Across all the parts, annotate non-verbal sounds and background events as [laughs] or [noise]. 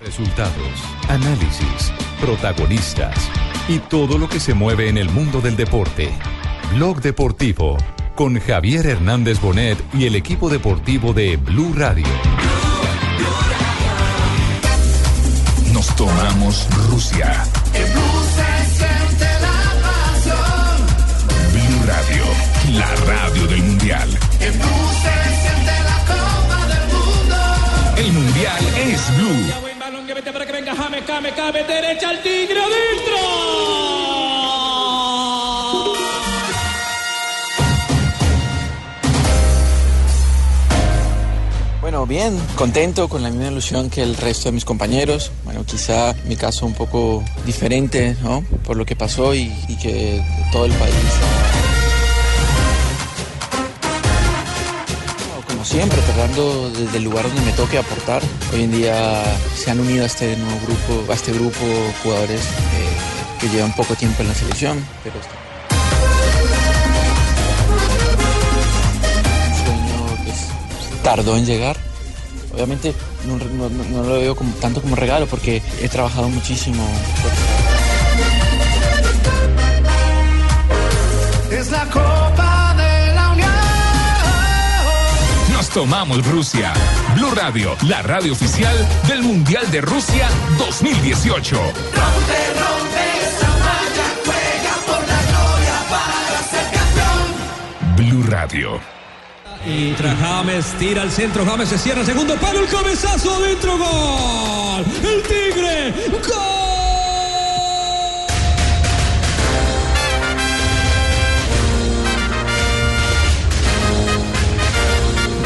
Resultados, análisis, protagonistas y todo lo que se mueve en el mundo del deporte. Blog Deportivo con Javier Hernández Bonet y el equipo deportivo de Blue Radio. Nos tomamos Rusia. Blue Radio, la radio del Mundial. El Mundial es Blue. Para que venga James, James, James, derecha al Tigre adentro. Bueno, bien, contento con la misma ilusión que el resto de mis compañeros. Bueno, quizá mi caso un poco diferente, ¿no? Por lo que pasó y que todo el país. Siempre, tratando desde el lugar donde me toque aportar. Hoy en día se han unido a este nuevo grupo, a este grupo jugadores eh, que llevan poco tiempo en la selección, pero un sueño que s- tardó en llegar. Obviamente no, no- lo veo como, tanto como regalo porque he trabajado muchísimo. Es la Copa Nos tomamos Rusia. Blue Radio, la radio oficial del Mundial de Rusia 2018. Rompe, rompe esa malla, juega por la gloria para ser campeón. Blue Radio. Y tras James tira al centro, James se cierra, segundo palo, el cabezazo adentro, gol. El Tigre, gol.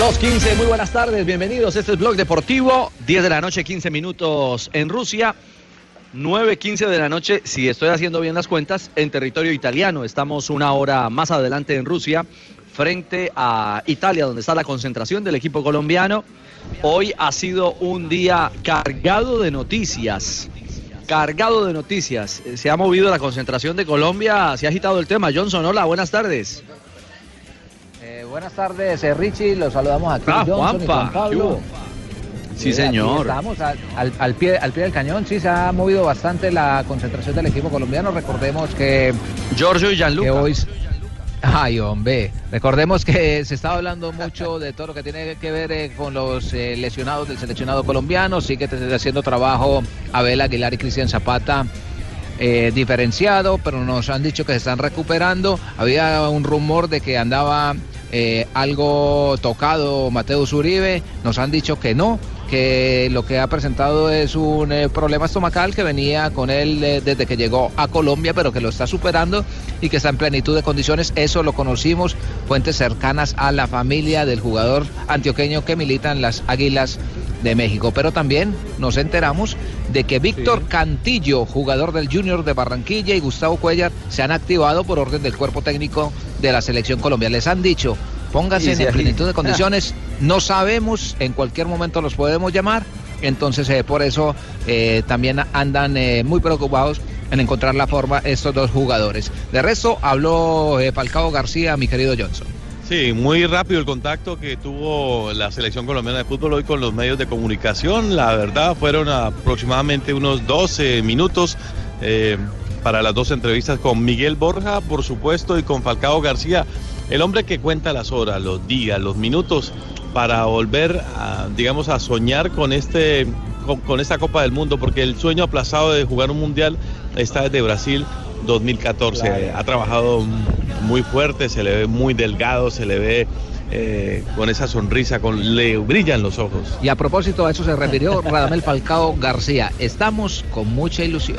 2.15, muy buenas tardes, bienvenidos. Este es Blog Deportivo, 10 de la noche, 15 minutos en Rusia, 9.15 de la noche, si estoy haciendo bien las cuentas, en territorio italiano. Estamos una hora más adelante en Rusia, frente a Italia, donde está la concentración del equipo colombiano. Hoy ha sido un día cargado de noticias. Cargado de noticias. Eh, Se ha movido la concentración de Colombia, se ha agitado el tema. Johnson, hola, buenas tardes. Eh, buenas tardes, eh, Richie. Los saludamos aquí. Ah, Johnson y Juanpa. Sí, aquí señor. Estamos al, al- al pie, al pie del cañón. Sí, se ha movido bastante la concentración del equipo colombiano. Recordemos que. Giorgio y Gianluca. Que hoy. Ay, hombre. Recordemos que se está hablando mucho de todo lo que tiene que ver eh, con los eh, lesionados del seleccionado colombiano. Sigue te- haciendo trabajo Abel Aguilar y Cristian Zapata. eh, diferenciado, pero nos han dicho que se están recuperando. Había un rumor de que andaba eh, algo tocado Mateus Uribe, nos han dicho que no, que lo que ha presentado es un eh, problema estomacal que venía con él eh, desde que llegó a Colombia, pero que lo está superando y que está en plenitud de condiciones. Eso lo conocimos, fuentes cercanas a la familia del jugador antioqueño que milita en las Águilas de México. Pero también nos enteramos de que Víctor Cantillo, jugador del Junior de Barranquilla, y Gustavo Cuellar se han activado por orden del cuerpo técnico de la selección colombiana. Les han dicho, pónganse en plenitud de [laughs] condiciones, no sabemos, en cualquier momento los podemos llamar. Entonces, eh, por eso eh, también andan eh, muy preocupados en encontrar la forma estos dos jugadores. De resto, habló eh, Falcao García, mi querido Johnson. Sí, muy rápido el contacto que tuvo la selección colombiana de fútbol hoy con los medios de comunicación. La verdad, fueron aproximadamente unos 12 minutos eh, para las dos entrevistas con Miguel Borja, por supuesto, y con Falcao García, el hombre que cuenta las horas, los días, los minutos para volver, a, digamos, a soñar con este con, con esta Copa del Mundo, porque el sueño aplazado de jugar un mundial está desde Brasil 2014. Ha trabajado muy fuerte, se le ve muy delgado, se le ve eh, con esa sonrisa, con, le brillan los ojos. Y a propósito, a eso se refirió [laughs] Radamel Falcao García. Estamos con mucha ilusión.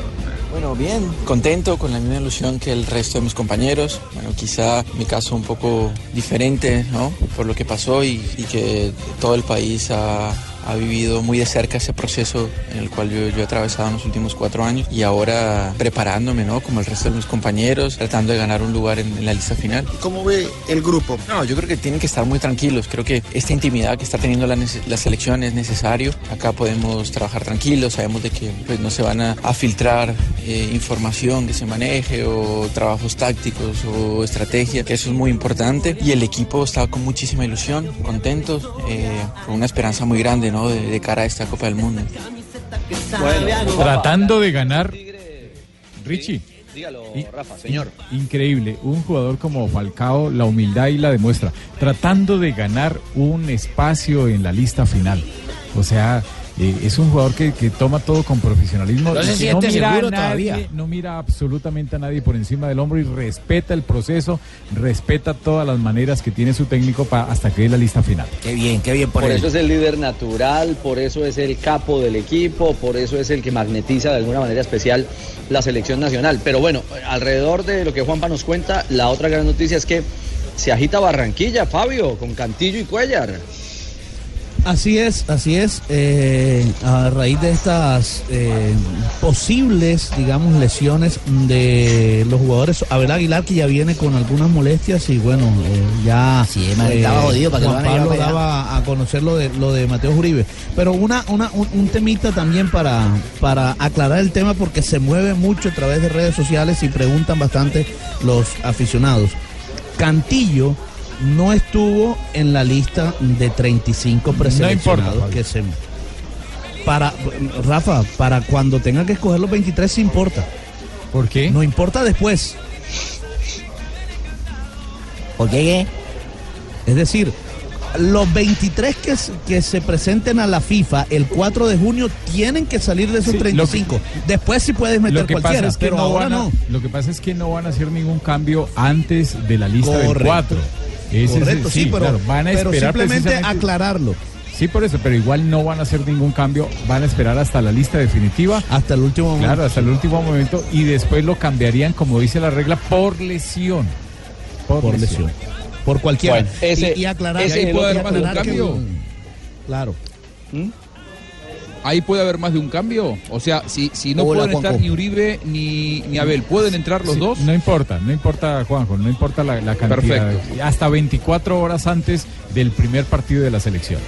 Bueno, bien, contento con la misma ilusión que el resto de mis compañeros. Bueno, quizá mi caso un poco diferente, ¿no? Por lo que pasó y, y que todo el país ha, ha vivido muy de cerca ese proceso en el cual yo, yo he atravesado en los últimos cuatro años y ahora preparándome, ¿no? Como el resto de mis compañeros, tratando de ganar un lugar en, en la lista final. ¿Cómo ve el grupo? No, yo creo que tienen que estar muy tranquilos. Creo que esta intimidad que está teniendo la, selección es necesario. Acá podemos trabajar tranquilos, sabemos de que pues, no se van a, a filtrar eh, información que se maneje o trabajos tácticos o estrategia, que eso es muy importante. Y el equipo está con muchísima ilusión, contentos, eh, con una esperanza muy grande ¿no? de, de cara a esta Copa del Mundo. Tratando de ganar, Richie. Dígalo, Rafa, señor. Increíble, un jugador como Falcao, la humildad y la demuestra, tratando de ganar un espacio en la lista final. O sea, eh, es un jugador que, que toma todo con profesionalismo. No se siente mira a seguro nadie, todavía. No mira absolutamente a nadie por encima del hombro y respeta el proceso, respeta todas las maneras que tiene su técnico pa- hasta que dé la lista final. Qué bien, qué bien Por, eso es el líder natural, por eso es el capo del equipo, por eso es el que magnetiza de alguna manera especial la selección nacional. Pero bueno, alrededor de lo que Juanpa nos cuenta, la otra gran noticia es que se agita Barranquilla, Fabio, con Cantillo y Cuellar. Así es, así es. eh, a raíz de estas eh, posibles, digamos, lesiones de los jugadores, Abel Aguilar que ya viene con algunas molestias y bueno, eh, ya Sí, estaba jodido para que Juan a Pablo allá. daba a conocer lo de lo de Mateo Uribe. Pero una, una, un, un temita también para, para aclarar el tema porque se mueve mucho a través de redes sociales y preguntan bastante los aficionados. Cantillo no estuvo en la lista de 35 preseleccionados Fabio. que se para Rafa, para cuando tenga que escoger los 23 sí importa. ¿Por qué? No importa después. ¿Por qué? Es decir, los 23 que, se- que se presenten a la FIFA el 4 de junio tienen que salir de esos Sí, lo que- 35. Después sí puedes meter Lo que cualquiera, pasa es que pero no ahora van a, no. lo que pasa es que no van a hacer ningún cambio antes de la lista del Correcto. 4. Ese es el- Correcto, sí, pero, claro, van a pero esperar simplemente precisamente- aclararlo. Sí, por eso, pero igual no van a hacer ningún cambio, van a esperar hasta la lista definitiva. Hasta el último momento. Claro, hasta el último momento y después lo cambiarían, como dice la regla, por lesión. Por, Por lesión. Por cualquiera. Bueno, ese- y, y aclarar, ese y es el puede otro haber más de un que- cambio. Claro. Ahí puede haber más de un cambio. O sea, si, si no Hola, pueden estar Juanjo. ni Uribe ni, ni Abel, ¿pueden entrar los Sí, dos? No importa, no importa, Juanjo, no importa la, la cantidad. Perfecto. Hasta 24 horas antes del primer partido de la selección.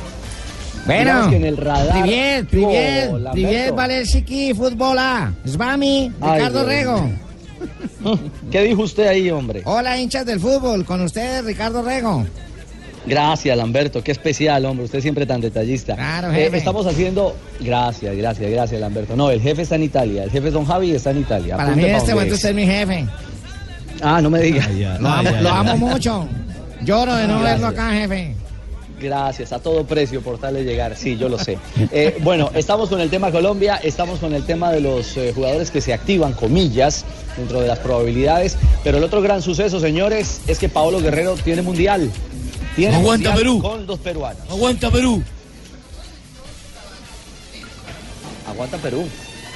Bueno, que en el radar Privet, tuvo Privet, Lamberto. Privet, Valerski, fútbola, Svami, Ay, Ricardo Dios Rego. [laughs] ¿Qué dijo usted ahí, hombre? Hola, hinchas del fútbol, con ustedes, Ricardo Rego. Gracias, Lamberto. Qué especial, hombre. Usted siempre tan detallista. Claro, Eh, jefe. estamos haciendo. Gracias, gracias, gracias, Lamberto. No, el jefe está en Italia. El jefe es Don Javi y está en Italia. Para mí en este momento es. usted es mi jefe. Ah, no me diga. Lo amo, lo amo mucho. Lloro de no verlo acá, jefe. Gracias, a todo precio por tal de llegar. Sí, yo lo sé. Eh, bueno, estamos con el tema Colombia, estamos con el tema de los eh, jugadores que se activan, comillas, dentro de las probabilidades. Pero el otro gran suceso, señores, es que Paolo Guerrero tiene mundial. Tiene Aguanta Perú. Con dos peruanos. Aguanta Perú. Aguanta Perú.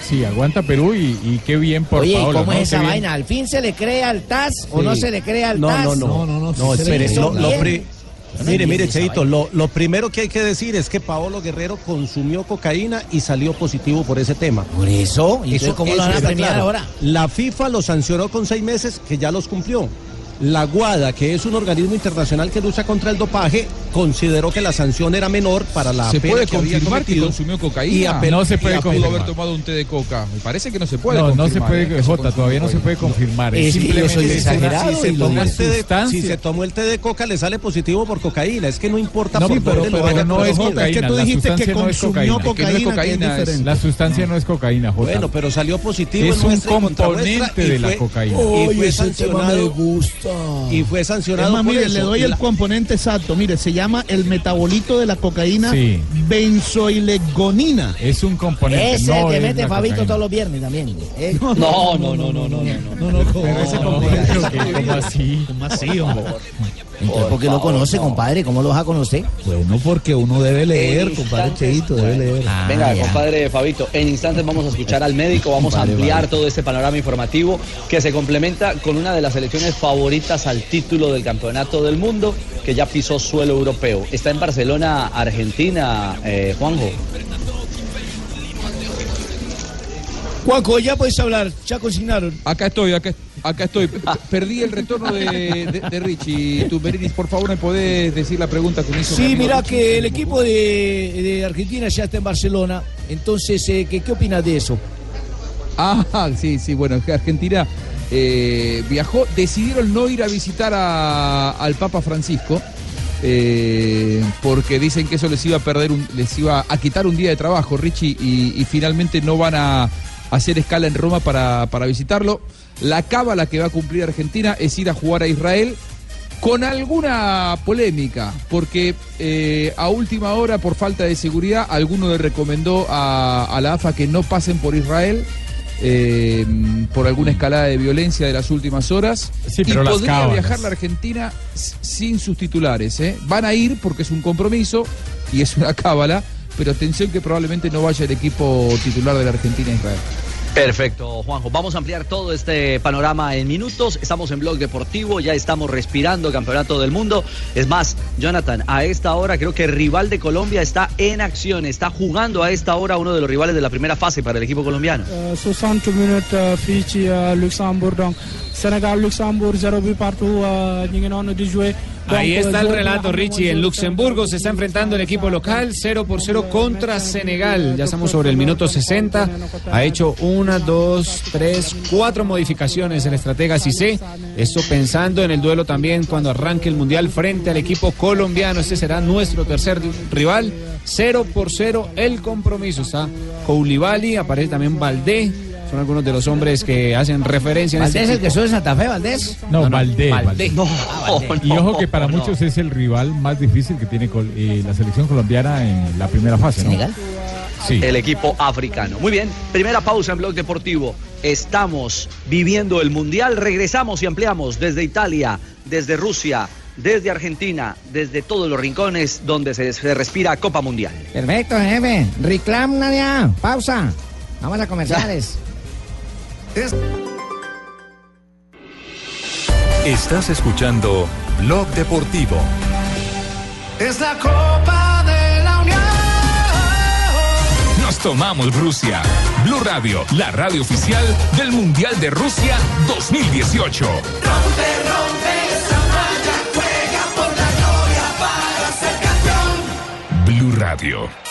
Sí, aguanta Perú y, y qué bien por Oye, ¿y Paolo, ¿cómo ¿no? es esa Qué bien. vaina? ¿Al fin se le cree al TAS o no se le cree al No, TAS? no, no. No, no, no. No, espere, lo, lo bien. pri- Yo no Mire, mire, Cheito, lo, lo primero que hay que decir es que Paolo Guerrero consumió cocaína y salió positivo por ese tema. Por eso, ¿y entonces cómo lo van a premiar claro. ahora? La FIFA lo sancionó con seis meses, que ya los cumplió. La Guada, que es un organismo internacional que lucha contra el dopaje, consideró que la sanción era menor para la ¿Se pena puede que había confirmar que consumió Y cocaína? apeló- No se puede y pudo confirmar. haber tomado un té de coca. Me parece que no se puede No, confirmar. no se puede, ¿eh? Jota, todavía no se puede confirmar. Es que yo soy simplemente es una- exagerado si se, y una el té de, sustancia. si se tomó el té de coca le sale positivo por cocaína, es que no importa No, por pero- dónde lo pero no es Jota, cocaína. es que tú dijiste que sustancia no es consumió cocaína. que es. La sustancia no es cocaína, Jota. Bueno, pero salió positivo Es en un y componente y de la cocaína. Y fue sancionado. gusta. Y fue sancionado Es más, por mire, eso. le doy el La- componente exacto. Mire, se llama el metabolito de la cocaína Sí. benzoilegonina. Es un componente. Ese no que mete Fabito cocaína. todos los viernes también. ¿eh? No, no, no, no, no, no. no. No, no, Pero ese no, componente, ¿cómo así? ¿Cómo así, hombre? Entonces, ¿por qué lo conoce, compadre? ¿Cómo lo vas a conocer? Bueno, porque uno debe leer, compadre Cheito, debe leer. Venga, Ah, ya. compadre Fabito, en instantes vamos a escuchar al médico, vamos a ampliar vale. todo este panorama informativo que se complementa con una de las selecciones favoritas al título del campeonato del mundo que ya pisó suelo europeo. Está en Barcelona, Argentina, eh, Juanjo. Juanjo, ya puedes hablar, ya consignaron. Acá estoy, acá, acá estoy. Perdí el retorno de, de, de Richie. Tumberidis, por favor, ¿me podés decir la pregunta que me hizo Sí, Richie? que el equipo de, de Argentina ya está en Barcelona. Entonces, eh, ¿qué, ¿qué opinas de eso? Ah, sí, sí, bueno, Argentina eh, viajó, decidieron no ir a visitar a- al Papa Francisco. eh, porque dicen que eso les iba a perder un- les iba a quitar un día de trabajo, Richie, y, y finalmente no van a hacer escala en Roma para, para visitarlo. La cábala que va a cumplir Argentina es ir a jugar a Israel con alguna polémica, porque eh, a última hora, por falta de seguridad, alguno le recomendó a, a la AFA que no pasen por Israel. eh, por alguna escalada de violencia de las últimas horas Sí, y pero las podría cábalas. viajar la Argentina sin sus titulares ¿eh? van a ir porque es un compromiso y es una cábala pero atención que probablemente no vaya el equipo titular de la Argentina a Israel Perfecto, Juanjo. Vamos a ampliar todo este panorama en minutos. Estamos en Blog Deportivo, ya estamos respirando Campeonato del Mundo. Es más, Jonathan, a esta hora creo que el rival de Colombia está en acción, está jugando a esta hora uno de los rivales de la primera fase para el equipo colombiano. 60 minutes fii ci euh, Luxembourg donc Sénégal Luxembourg zéro but partout euh, Ahí está el relato, Richie. En Luxemburgo se está enfrentando el equipo local 0 por 0 contra Senegal. Ya estamos sobre el minuto 60. Ha hecho una, dos, tres, cuatro modificaciones el estratega Cissé. Esto pensando en el duelo también cuando arranque el Mundial frente al equipo colombiano. Este será nuestro tercer rival. 0 por 0 el compromiso. Está Koulibaly, aparece también Valdé. Son algunos de los hombres que hacen referencia en este ¿Valdés el que de Santa Fe, Valdés? No, Valdés. Valdés. Valdés. y ojo que para no. muchos es el rival más difícil que tiene col- eh, la selección colombiana en la primera fase, ¿no? ¿Senegal? Sí. El equipo africano. Muy bien, primera pausa en Blog Deportivo. Estamos viviendo el Mundial. Regresamos y ampliamos desde Italia, desde Rusia, desde Argentina, desde todos los rincones donde se, se respira Copa Mundial. Perfecto, jefe. Reclam, Nadia. Pausa. Vamos a comerciales. Estás escuchando Blog Deportivo. Es la Copa de la Unión. Nos tomamos Rusia. Blue Radio, la radio oficial del Mundial de Rusia 2018. Rompe, rompe esa malla, juega por la gloria para ser campeón. Blue Radio.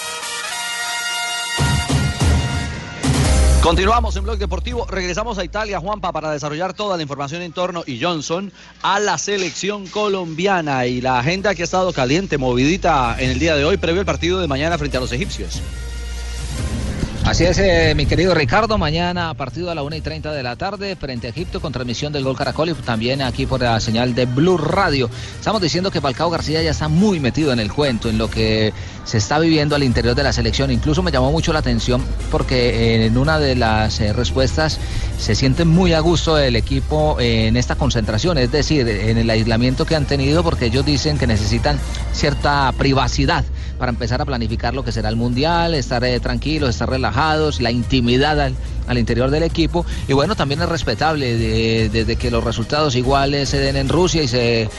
Continuamos en Blog Deportivo. Regresamos a Italia, Juanpa, para desarrollar toda la información en torno y Johnson a la selección colombiana y la agenda que ha estado caliente, movidita en el día de hoy, previo al partido de mañana frente a los egipcios. Así es, eh, mi querido Ricardo, mañana partido a la 1 y 30 de la tarde frente a Egipto con transmisión del Gol Caracol y también aquí por la señal de Blue Radio. Estamos diciendo que Falcao García ya está muy metido en el cuento, en lo que se está viviendo al interior de la selección. Incluso me llamó mucho la atención porque en una de las eh, respuestas se siente muy a gusto el equipo en esta concentración, es decir, en el aislamiento que han tenido porque ellos dicen que necesitan cierta privacidad para empezar a planificar lo que será el Mundial, estar eh, tranquilos, estar relajados, la intimidad al, interior del equipo. Y bueno, también es respetable de- desde que los resultados iguales se den en Rusia y se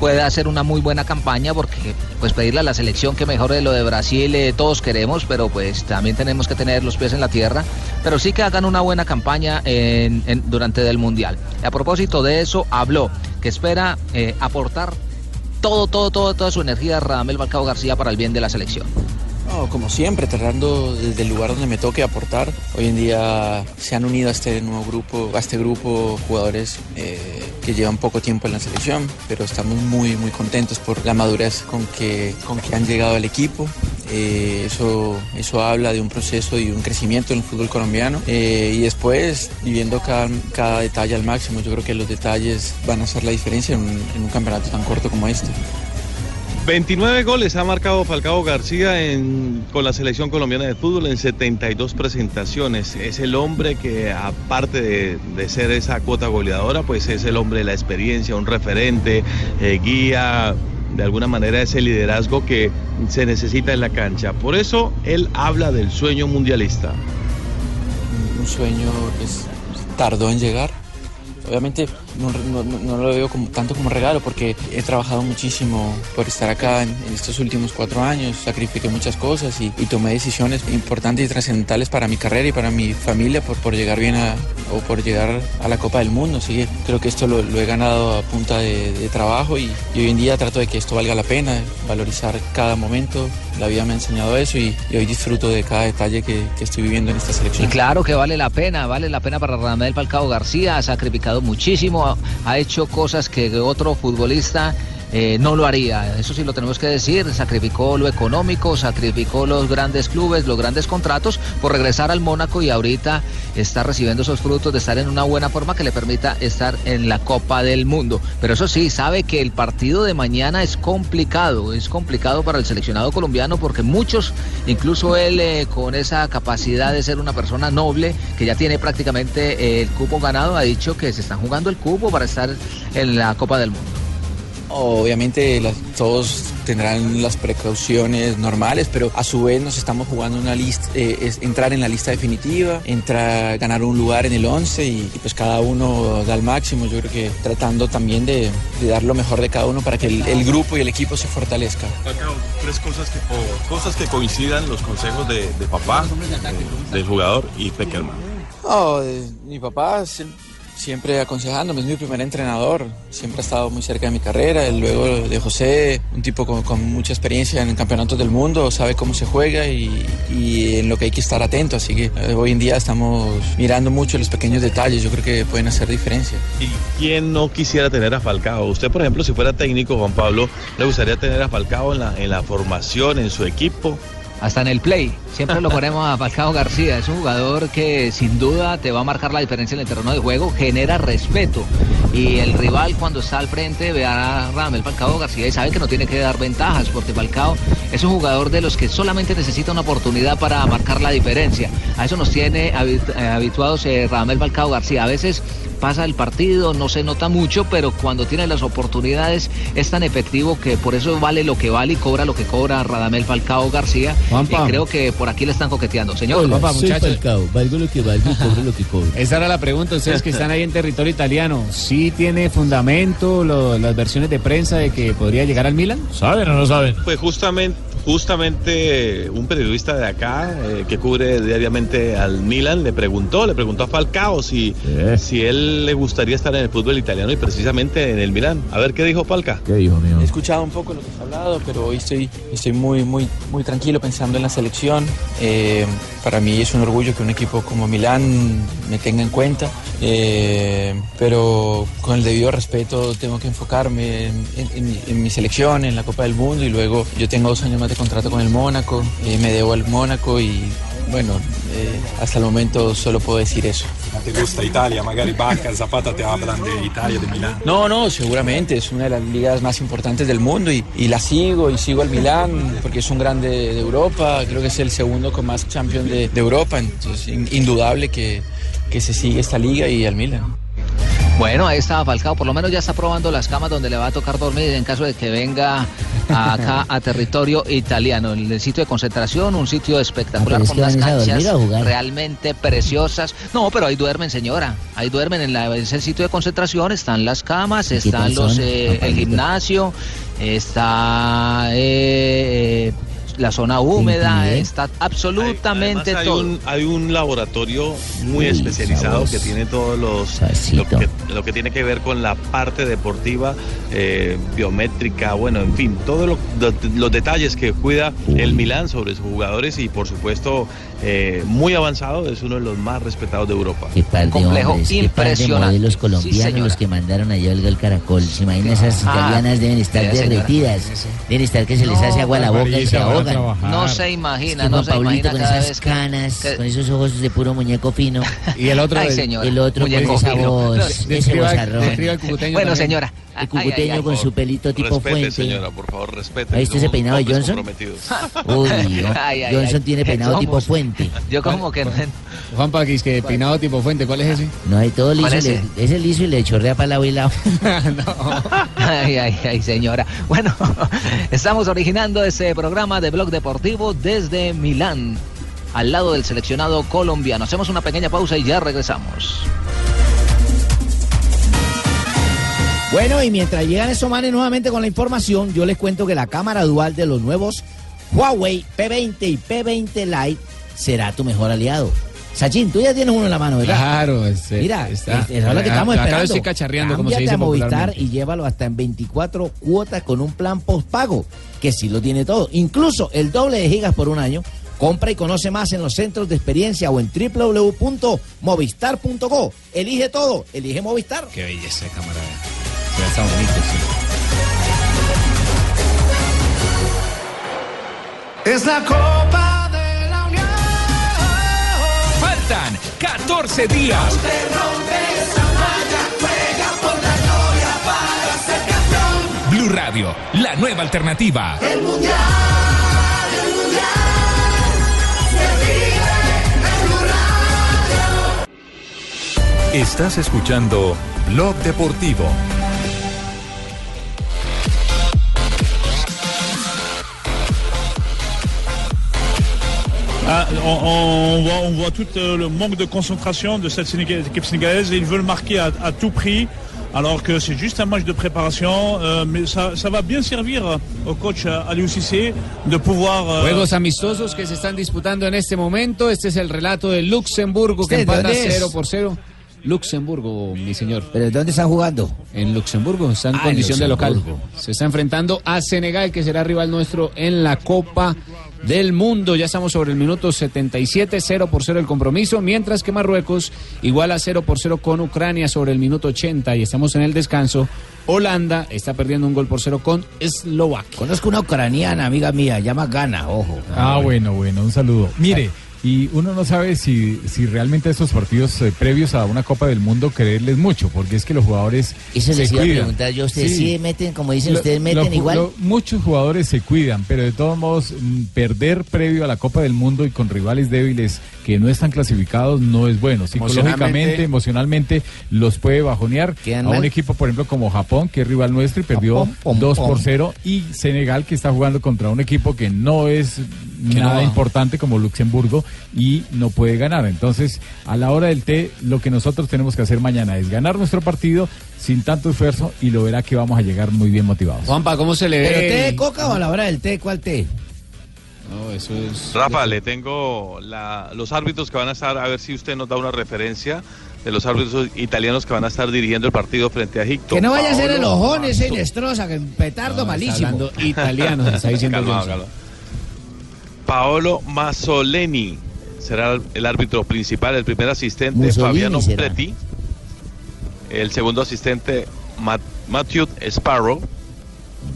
pueda hacer una muy buena campaña porque pues pedirle a la selección que mejore lo de Brasil eh, todos queremos pero pues también tenemos que tener los pies en la tierra pero sí que hagan una buena campaña durante el mundial a propósito de eso habló que espera eh, aportar todo todo todo toda su energía Radamel Balcao García para el bien de la selección Como siempre, tratando desde el lugar donde me toque aportar. Hoy en día se han unido a este nuevo grupo, a este grupo jugadores eh, que llevan poco tiempo en la selección, pero estamos muy muy contentos por la madurez con que, con que han llegado al equipo. Eh, eso, eso habla de un proceso y un crecimiento en el fútbol colombiano. Eh, y después, viviendo cada, cada detalle al máximo, yo creo que los detalles van a hacer la diferencia en un campeonato tan corto como este. 29 goles ha marcado Falcao García con la selección colombiana de fútbol en 72 presentaciones. Es el hombre que, aparte de, ser esa cuota goleadora, pues es el hombre de la experiencia, un referente, eh, guía, de alguna manera ese liderazgo que se necesita en la cancha. Por eso él habla del sueño mundialista. un sueño que es- tardó en llegar. Obviamente no, no- no- lo veo tanto como regalo porque he trabajado muchísimo por estar acá en, estos últimos cuatro años, sacrifiqué muchas cosas y, tomé decisiones importantes y trascendentales para mi carrera y para mi familia por, por llegar bien a, o por llegar a la Copa del Mundo. Así creo que esto lo, he ganado a punta de, trabajo y, hoy en día trato de que esto valga la pena, valorizar cada momento. La vida me ha enseñado eso y, hoy disfruto de cada detalle que, estoy viviendo en esta selección. Y claro que vale la pena, vale la pena para Radamel Falcao García, ha sacrificado muchísimo, ha hecho cosas que otro futbolista eh, no lo haría, eso sí lo tenemos que decir, sacrificó lo económico, sacrificó los grandes clubes, los grandes contratos por regresar al Mónaco y ahorita está recibiendo esos frutos de estar en una buena forma que le permita estar en la Copa del Mundo. Pero eso sí, sabe que el partido de mañana es complicado, es complicado para el seleccionado colombiano porque muchos, incluso él eh, con esa capacidad de ser una persona noble, que ya tiene prácticamente el cupo ganado, ha dicho que se están jugando el cupo para estar en la Copa del Mundo. Obviamente las- todos tendrán las precauciones normales, pero a su vez nos estamos jugando una lista, eh, es entrar en la lista definitiva, entrar, ganar un lugar en el 11 y, y pues cada uno da el máximo. Yo creo que tratando también de, de dar lo mejor de cada uno para que el, el grupo y el equipo se fortalezca. Tres cosas que, o cosas que coincidan los consejos de, de papá, eh, del jugador y Peckerman. Oh, mi papá siempre aconsejándome, es mi primer entrenador, siempre ha estado muy cerca de mi carrera, y luego de José, un tipo con, con mucha experiencia en campeonatos del mundo, sabe cómo se juega y, y en lo que hay que estar atento, así que eh, hoy en día estamos mirando mucho los pequeños detalles, yo creo que pueden hacer diferencia. ¿Y quién no quisiera tener a Falcao? Usted, por ejemplo, si fuera técnico, Juan Pablo, ¿le gustaría tener a Falcao en la, en la formación, en su equipo? Hasta en el play, siempre lo ponemos a Falcao García, es un jugador que sin duda te va a marcar la diferencia en el terreno de juego, genera respeto y el rival cuando está al frente ve a Ramel Falcao García y sabe que no tiene que dar ventajas porque Falcao es un jugador de los que solamente necesita una oportunidad para marcar la diferencia. A eso nos tiene eh, habituados eh, Ramel Falcao García. A veces pasa el partido, no se nota mucho, pero cuando tiene las oportunidades es tan efectivo que por eso vale lo que vale y cobra lo que cobra Radamel Falcao García. Juanpa. Y creo que por aquí le están coqueteando. Señor, Hola, Juanpa, soy muchachos. Falcao, valgo lo que valgo y [laughs] cobro lo que cobro. Esa era la pregunta, ustedes que están ahí en territorio italiano, ¿sí tiene fundamento lo- las versiones de prensa de que podría llegar al Milan? ¿Saben o no saben? Pues justamente, justamente un periodista de acá eh, que cubre diariamente al Milan le preguntó, le preguntó a Falcao si, si él le gustaría estar en el fútbol italiano y precisamente en el Milan. A ver qué dijo Falca. ¿Qué dijo, He escuchado un poco lo que has hablado, pero hoy estoy, estoy muy, muy, muy tranquilo pensando en la selección. Eh, para mí es un orgullo que un equipo como Milán me tenga en cuenta, eh, pero con el debido respeto tengo que enfocarme en, en- en mi- en mi selección, en la Copa del Mundo y luego yo tengo dos años más de contrato con el Mónaco, eh, me debo al Mónaco y bueno, eh, hasta el momento solo puedo decir eso. ¿Te gusta Italia? Magari Bacca, Zapata te hablan de Italia, de Milán. No, no, seguramente es una de las ligas más importantes del mundo y, y la sigo y sigo al Milán porque es un grande de Europa, creo que es el segundo con más champions de, de Europa, entonces in- indudable que, que se sigue esta liga y al Milan. Bueno, ahí estaba Falcao, por lo menos ya está probando las camas donde le va a tocar dormir en caso de que venga acá [laughs] a territorio italiano. En el sitio de concentración, un sitio espectacular Ah, pero es con unas dormir canchas realmente preciosas. No, pero ahí duermen, señora. Ahí duermen en la, el sitio de concentración, están las camas, ¿Y qué están los eh, Juan el gimnasio, está eh, la zona húmeda, está absolutamente Además, hay todo. un, hay un laboratorio muy Uy, especializado que tiene todos los lo que, lo que tiene que ver con la parte deportiva, eh, biométrica, bueno, en fin, todos lo- lo- los detalles que cuida el Milán sobre sus jugadores y por supuesto eh, muy avanzado, es uno de los más respetados de Europa. Qué par de hombres, qué par de modelos colombianos los que mandaron allá al Caracol. ¿Se imagina esas Ah, italianas deben estar sí, señora. derretidas? Deben estar que se les hace agua a la boca y se ahogan. No se imagina, Es que no se Pablito imagina con esas canas, que- con esos ojos de puro muñeco fino. [laughs] Y el otro, Ay, el- señora. El otro con esa fino. voz, No, ese describa- vozarrón. Cucuteño con su pelito tipo respete, fuente. señora, por favor, respete. ¿Ha visto ese peinado de Johnson? [laughs] Uy, ¿no? [laughs] Ay, ay, Johnson ay. tiene peinado ¿Cómo? tipo fuente. Yo como que no. Juan Paquis, que peinado tipo fuente, ¿cuál es ese? No, hay todo liso. ¿Cuál es le- ese? ese liso y le chorrea para lado y lado. Ay, ay, ay, señora. Bueno, [laughs] estamos originando ese programa de Blog Deportivo desde Milán, al lado del seleccionado colombiano. Hacemos una pequeña pausa y ya regresamos. Bueno, y mientras llegan esos manes nuevamente con la información, yo les cuento que la cámara dual de los nuevos Huawei P20 y P20 Lite será tu mejor aliado. Sachin, tú ya tienes uno en la mano, ¿verdad? Claro, este, Mira, está. es, es lo que estamos esperando. cacharreando, como se dice a Movistar y llévalo hasta en 24 cuotas con un plan postpago, que sí lo tiene todo. Incluso el doble de gigas por un año. Compra y conoce más en los centros de experiencia o en www.movistar.co. Elige todo, elige Movistar. Qué belleza de está bonito, sí. Es la Copa de la Unión. Faltan 14 días. Rompe esa malla, juega por la gloria para ser campeón. Blue Radio, la nueva alternativa. El mundial, el mundial, se vive en Blue Radio. Estás escuchando Blog Deportivo. Ah, on, on voit, on voit tout euh, le manque de concentration de cette équipe sénégalaise. Ils veulent marquer à, à tout prix, alors que c'est juste un match de préparation. euh, mais ça, ça va bien servir au coach euh, Aliou Cissé de pouvoir. euh, Juegos amistosos que se están disputando en este momento. Este es el relato de Luxemburgo que ¿Usted de empata dónde es? 0 por 0. Luxemburgo, mi señor. ¿Pero dónde están jugando? En Luxemburgo, está en Ah, en condición de local. Se está enfrentando a Senegal, que será rival nuestro en la Copa del Mundo. Ya estamos sobre el minuto 77, 0 por 0 el compromiso, mientras que Marruecos iguala 0 por 0 con Ucrania sobre el minuto 80 y estamos en el descanso. Holanda está perdiendo un gol por 0 con Eslovaquia. Conozco una ucraniana, amiga mía, llama Gana, ojo. Ah, bueno, bueno, un saludo. Mire, y uno no sabe si, si realmente estos partidos eh, previos a una Copa del Mundo creerles mucho, porque es que los jugadores Eso se les iba a preguntar yo. ¿Ustedes sí, meten, como dicen Lo- ustedes, meten lo- igual? lo- muchos jugadores se cuidan, pero de todos modos, mm, perder previo a la Copa del Mundo y con rivales débiles que no están clasificados no es bueno. Psicológicamente, emocionalmente, los puede bajonear. A mal. un equipo, por ejemplo, como Japón, que es rival nuestro y perdió Japón, pom, 2 por pom. 0, y Senegal, que está jugando contra un equipo que no es Que nada importante como Luxemburgo y no puede ganar. Entonces, a la hora del té, lo que nosotros tenemos que hacer mañana es ganar nuestro partido sin tanto esfuerzo y lo verá que vamos a llegar muy bien motivados. Juanpa, ¿cómo se le ve? ¿Pero té de coca o a la hora del té? ¿Cuál té? No, eso es. Rafa, le tengo la- los árbitros que van a estar, a ver si usted nos da una referencia de los árbitros italianos que van a estar dirigiendo el partido frente a Egipto. Que no vaya a ser el ojón ese Inestrosa, que un petardo No, malísimo. hablando italiano, está diciendo [laughs] Johnson. calmado. Paolo Mazzoleni será el- árbitro principal, el primer asistente Mussolini Fabiano será. Preti, el segundo asistente Ma- Matthew Sparrow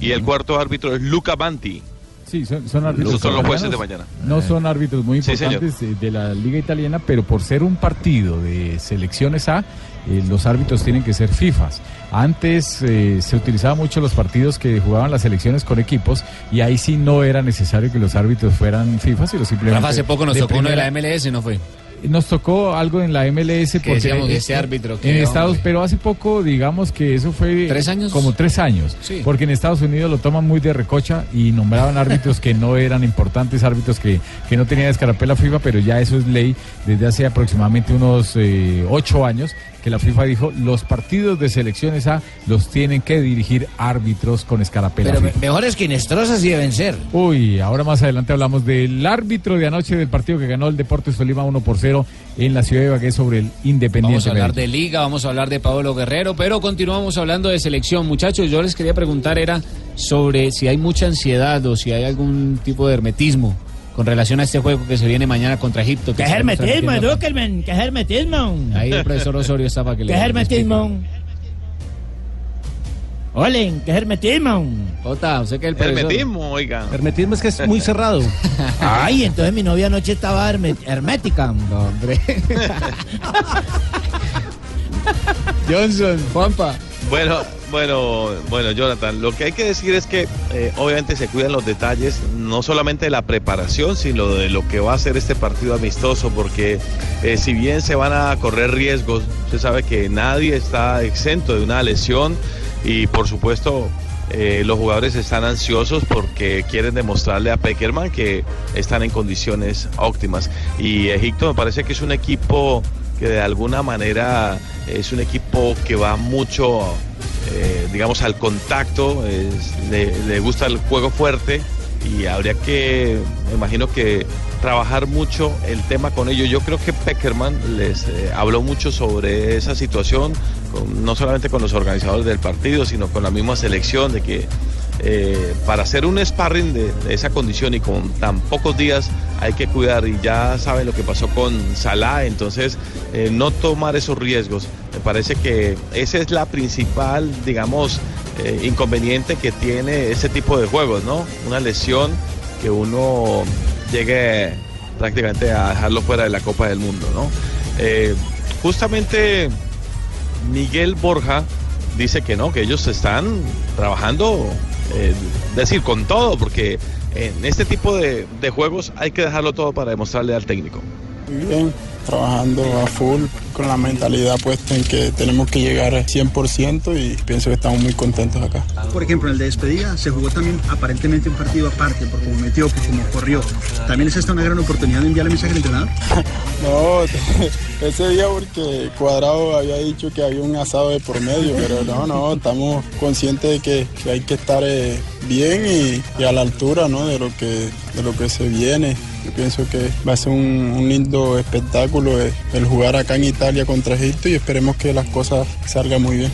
y el cuarto árbitro es Luca Banti. Sí, son, son árbitros. Esos son los jueces de mañana. No son árbitros muy importantes de, de la Liga Italiana, pero por ser un partido de selecciones A, eh, los árbitros tienen que ser FIFAs. Antes eh, se utilizaban mucho los partidos que jugaban las selecciones con equipos y ahí sí no era necesario que los árbitros fueran FIFAs, sino simplemente. Rafa, hace poco nos tocó uno de la MLS, ¿no fue? Nos tocó algo en la MLS porque decíamos ese árbitro, en Estados, hombre. pero hace poco digamos que eso fue ¿Tres años? como tres años, Sí. porque en Estados Unidos lo toman muy de recocha y nombraban árbitros que no eran importantes, árbitros que, que no tenían escarapela FIFA, pero ya eso es ley desde hace aproximadamente unos eh, ocho años que la FIFA dijo los partidos de selecciones A los tienen que dirigir árbitros con escarapela Pero me- mejores que Inestrosa sí deben ser. Uy, ahora más adelante hablamos del árbitro de anoche del partido que ganó el Deportes Tolima 1 por 0 en la ciudad de Ibagué sobre el Independiente. Vamos a hablar Medellín. de liga, vamos a hablar de Pablo Guerrero, pero continuamos hablando de selección. Muchachos, yo les quería preguntar era sobre si hay mucha ansiedad o si hay algún tipo de hermetismo con relación a este juego que se viene mañana contra Egipto. ¿Qué se está hermetismo, Zuckerman? ¿Qué hermetismo? Ahí el profesor Osorio está para que le ¿Qué hermetismo? Olen, ¿qué hermetismo? Jota, usted que el profesor. Hermetismo, oiga. Hermetismo es que es muy [laughs] cerrado. Ay, entonces mi novia anoche estaba hermética. No, hombre. [laughs] Johnson, Juanpa. Bueno, bueno, bueno, Jonathan, lo que hay que decir es que eh, obviamente se cuidan los detalles, no solamente de la preparación, sino de lo que va a ser este partido amistoso, porque eh, si bien se van a correr riesgos, usted sabe que nadie está exento de una lesión y por supuesto eh, los jugadores están ansiosos porque quieren demostrarle a Peckerman que están en condiciones óptimas. Y Egipto me parece que es un equipo que de alguna manera es un equipo que va mucho, eh, digamos, al contacto, le, gusta el juego fuerte y habría que, me imagino que trabajar mucho el tema con ellos. Yo creo que Peckerman les eh, habló mucho sobre esa situación, no solamente con los organizadores del partido, sino con la misma selección, de que eh, para hacer un sparring de, esa condición y con tan pocos días hay que cuidar y ya saben lo que pasó con Salah, entonces eh, no tomar esos riesgos. Me parece que esa es la principal, digamos, eh, inconveniente que tiene ese tipo de juegos, ¿no? Una lesión que uno llegue prácticamente a dejarlo fuera de la Copa del Mundo, ¿no? Justamente Miguel Borja dice que no, que ellos están trabajando, eh, decir, con todo, porque en este tipo de, juegos hay que dejarlo todo para demostrarle al técnico. Bien, trabajando a full con la mentalidad puesta en que tenemos que llegar al 100% y pienso que estamos muy contentos acá. Por ejemplo, en el de despedida se jugó también aparentemente un partido aparte, por cómo metió, por cómo corrió. ¿También es esta una gran oportunidad de enviarle mensaje al entrenador? [laughs] No, [laughs] ese día porque Cuadrado había dicho que había un asado de por medio, pero no, no, estamos conscientes de que, que hay que estar eh, bien y, y a la altura ¿no? de, lo que, de lo que se viene. Yo pienso que va a ser un, un lindo espectáculo eh, el jugar acá en Italia contra Egipto y esperemos que las cosas salgan muy bien.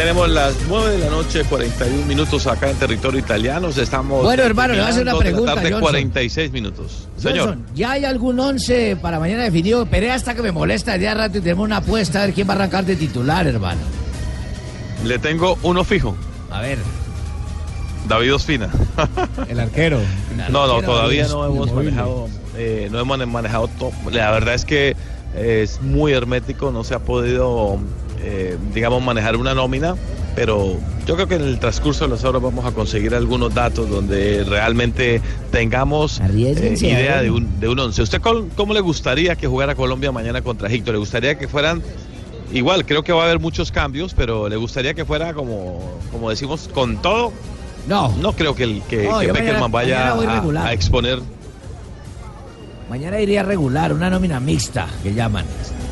Tenemos las 9 de la noche, 41 minutos acá en territorio italiano. Estamos. Bueno, hermano, le voy a hacer una pregunta, tarde, Johnson. 46 minutos. Señor. Johnson, ¿ya hay algún once para mañana definido? Esperé hasta que me molesta el día de rato y tenemos una apuesta a ver quién va a arrancar de titular, hermano. Le tengo uno fijo. A ver. David Ospina. El arquero. [laughs] No, no, todavía no hemos manejado, eh, no hemos manejado to- La verdad es que es muy hermético, no se ha podido, eh, digamos, manejar una nómina, pero yo creo que en el transcurso de las horas vamos a conseguir algunos datos donde realmente tengamos eh, idea de un, de un once. ¿Usted cómo, cómo le gustaría que jugara Colombia mañana contra Egipto? ¿Le gustaría que fueran Igual, creo que va a haber muchos cambios, pero le gustaría que fuera como, como decimos, con todo. No. No creo que, el, que, No, que yo mañana- Peckerman vaya mañana a- exponer. Mañana iría regular, una nómina mixta, que llaman.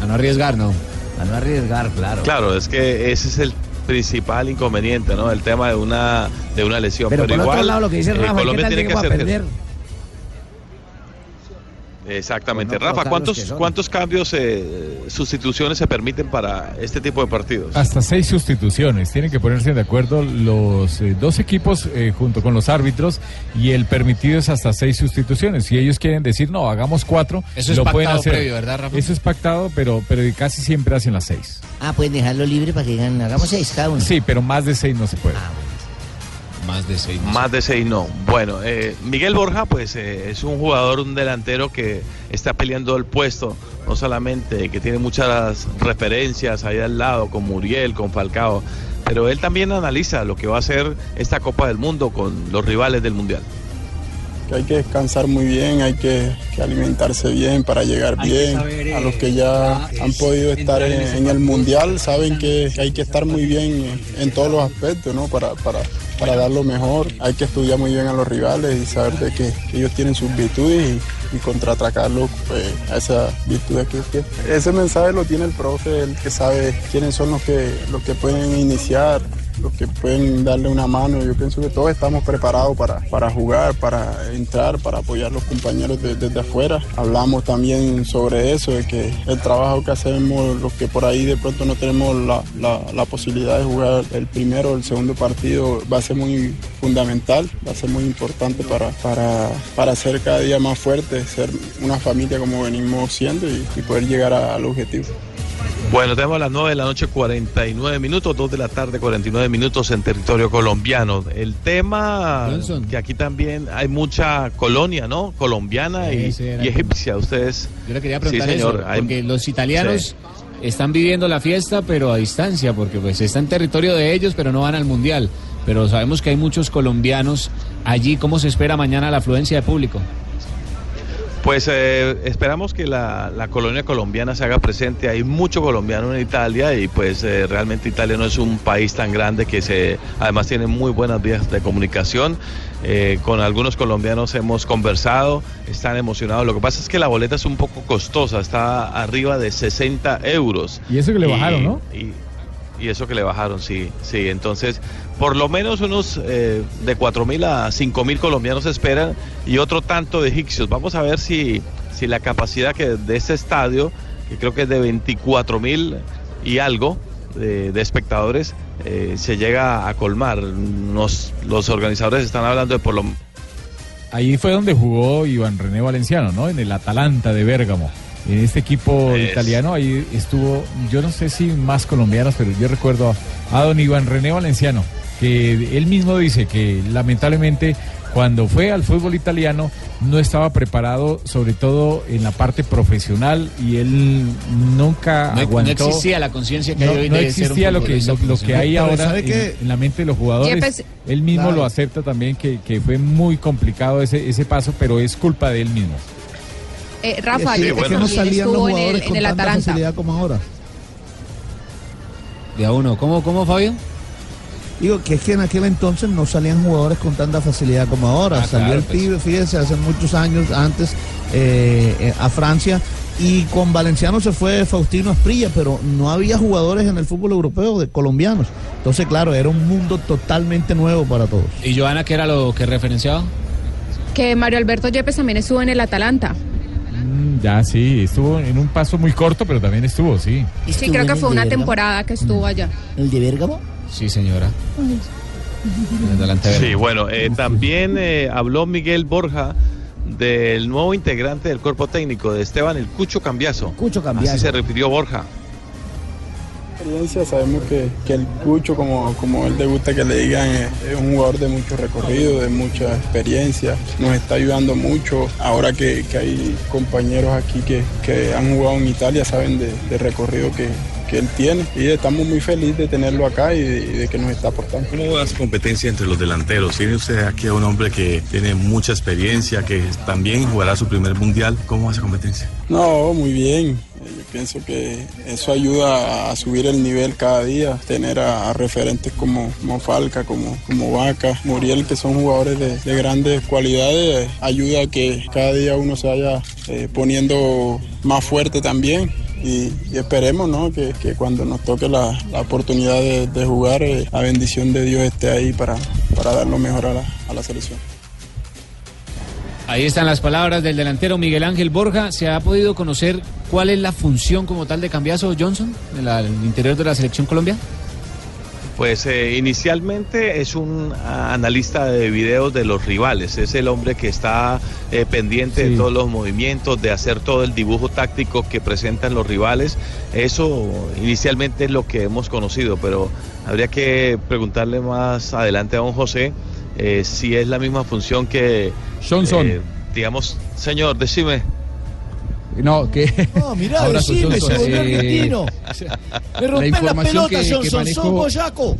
A no arriesgar, ¿no? A no arriesgar, claro. Claro, es que ese es el principal inconveniente, ¿no? El tema de una, de una lesión. Pero, Pero, por igual, otro lado, lo que dice eh, Rafa, ¿qué Colombia tal tiene que hacer perder? Exactamente. Rafa, cambios ¿cuántos. ¿cuántos cambios, eh, sustituciones se permiten para este tipo de partidos? Hasta seis sustituciones. Tienen que ponerse de acuerdo los eh, dos equipos eh, junto con los árbitros y el permitido es hasta seis sustituciones. Si ellos quieren decir, no, hagamos cuatro, Eso es lo pueden pactado hacer. previo, ¿verdad, Rafa? Eso es pactado, pero, pero casi siempre hacen las seis. Ah, pueden dejarlo libre para que digan, hagamos seis cada uno. Sí, pero más de seis no se puede. Más de seis. Más de seis no. Bueno, eh, Miguel Borja, pues eh, es un jugador, un delantero que está peleando el puesto, no solamente que tiene muchas referencias ahí al lado, con Muriel, con Falcao, pero él también analiza lo que va a ser esta Copa del Mundo con los rivales del Mundial. Que hay que descansar muy bien, hay que, que alimentarse bien para llegar Hay bien. saber, eh, a los que ya han podido estar en, en el mundial saben que, que hay que estar muy bien en todos los aspectos, ¿no? Para, para, para dar lo mejor. Hay que estudiar muy bien a los rivales y saber de que, que ellos tienen sus virtudes y, y contraatacarlos pues, a esas virtudes que tienen. Ese mensaje lo tiene el profe, el que sabe quiénes son los que, los que pueden iniciar los que pueden darle una mano. Yo pienso que todos estamos preparados para, para jugar, para entrar, para apoyar a los compañeros de- desde afuera. Hablamos también sobre eso, de que el trabajo que hacemos, los que por ahí de pronto no tenemos la, la- la posibilidad de jugar el primero o el segundo partido, va a ser muy fundamental, va a ser muy importante para, para, para ser cada día más fuerte, ser una familia como venimos siendo y, y poder llegar a- al objetivo. Bueno, tenemos las 9 de la noche 49 minutos, 2 de la tarde 49 minutos en territorio colombiano. El tema que aquí también hay mucha colonia, ¿no? Colombiana y, y egipcia. Ustedes. Yo le quería Sí, preguntar señor, eso, hay- porque los italianos Sí. están viviendo la fiesta, pero a distancia, porque pues está en territorio de ellos, pero no van al mundial. Pero sabemos que hay muchos colombianos allí. ¿Cómo se espera mañana la afluencia de público? Pues eh, esperamos que la, la colonia colombiana se haga presente. Hay mucho colombiano en Italia y pues eh, realmente Italia no es un país tan grande que se, además tiene muy buenas vías de comunicación. Eh, con algunos colombianos hemos conversado, están emocionados. Lo que pasa es que la boleta es un poco costosa, está arriba de 60 euros. Y eso que le bajaron, ¿no? Y, y eso que le bajaron, sí, sí. Entonces, por lo menos unos eh, de 4 mil a 5 mil colombianos esperan y otro tanto de egipcios. Vamos a ver si, si la capacidad que de este estadio, que creo que es de 24 mil y algo de, de espectadores, eh, se llega a colmar. Nos- los organizadores están hablando de por lo Ahí fue donde jugó Iván René Valenciano, ¿no? En el Atalanta de Bérgamo. En este equipo Es- italiano ahí estuvo, yo no sé si más colombianos, pero yo recuerdo a, a don Iván René Valenciano, que él mismo dice que lamentablemente cuando fue al fútbol italiano no estaba preparado, sobre todo en la parte profesional, y él nunca No, no aguantó. existía la conciencia que no, hay hoy no de ser un existía lo que, lo, lo que hay Pero ahora ¿sabe en, qué? en la mente de los jugadores. Yepes- él mismo Claro. lo acepta también que, que fue muy complicado ese, ese paso, pero es culpa de él mismo. Eh, Rafa, yo es que no salían los estuvo en el, jugadores en con el tanta facilidad como ahora. De a uno. ¿Cómo, cómo Fabio? Digo que es que en aquel entonces no salían jugadores con tanta facilidad como ahora. Ah, Salió claro, el pues. pibe, fíjese, hace muchos años antes eh, eh, a Francia. Y con Valenciano se fue Faustino Asprilla, pero no había jugadores en el fútbol europeo de colombianos. Entonces, claro, era un mundo totalmente nuevo para todos. ¿Y Joana qué era lo que referenciaba? Que Mario Alberto Yepes también estuvo en el Atalanta. Mm, Ya sí, estuvo en un paso muy corto, pero también estuvo, sí. Sí, creo que fue una temporada que estuvo allá. ¿El de Bérgamo? Sí, señora. Sí, bueno, eh, también eh, habló Miguel Borja del nuevo integrante del cuerpo técnico de Esteban, el Cucho Cambiazo. Cucho Cambiazo. Así se refirió Borja. Experiencia, sabemos que, que el Cucho, como, como él le gusta que le digan, es, es un jugador de mucho recorrido, de mucha experiencia, nos está ayudando mucho. Ahora que, que hay compañeros aquí que, que han jugado en Italia, saben de, de recorrido que, que él tiene y estamos muy felices de tenerlo acá y de, de que nos está aportando. ¿Cómo va su competencia entre los delanteros? Tiene usted aquí a un hombre que tiene mucha experiencia, que también jugará su primer mundial. ¿Cómo va esa competencia? No, muy bien. Yo pienso que eso ayuda a subir el nivel cada día, tener a, referentes como, como Falca, como, como Vaca, Muriel, que son jugadores de, de grandes cualidades, ayuda a que cada día uno se vaya eh, poniendo más fuerte también. Y, esperemos ¿no? que, que cuando nos toque la, la oportunidad de, de jugar, eh, la bendición de Dios esté ahí para, para dar lo mejor a la, a la selección. Ahí están las palabras del delantero Miguel Ángel Borja. ¿Se ha podido conocer cuál es la función como tal de Cambiazo Johnson en la- en el interior de la selección Colombia? Pues eh, inicialmente es un ah, analista de videos de los rivales, es el hombre que está eh, pendiente de todos los movimientos, de hacer todo el dibujo táctico que presentan los rivales. Eso inicialmente es lo que hemos conocido, pero habría que preguntarle más adelante a don José eh, si es la misma función que... Johnson. eh, digamos, señor, decime. No, que. No, mirá, [laughs] decime, Johnson. se Eh, argentino. [laughs] Me rompés la, información pelota, que- que Johnson, manejo- boyaco.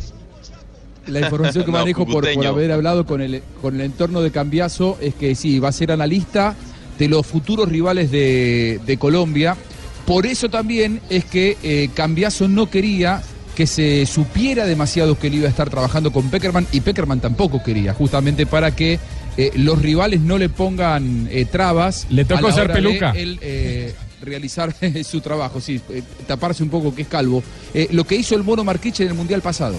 La información que [laughs] No, manejo por, haber hablado con el, con el entorno de Cambiazo es que sí, va a ser analista de los futuros rivales de, de Colombia. Por eso también es que eh, Cambiazo no quería que se supiera demasiado que él iba a estar trabajando con Peckerman y Peckerman tampoco quería, justamente para que eh, los rivales no le pongan eh, trabas. Le tocó a la ser hora de peluca. él, eh, realizar [laughs] su trabajo, sí, eh, taparse un poco que es calvo. Eh, lo que hizo el Mono Marquiche en el Mundial pasado.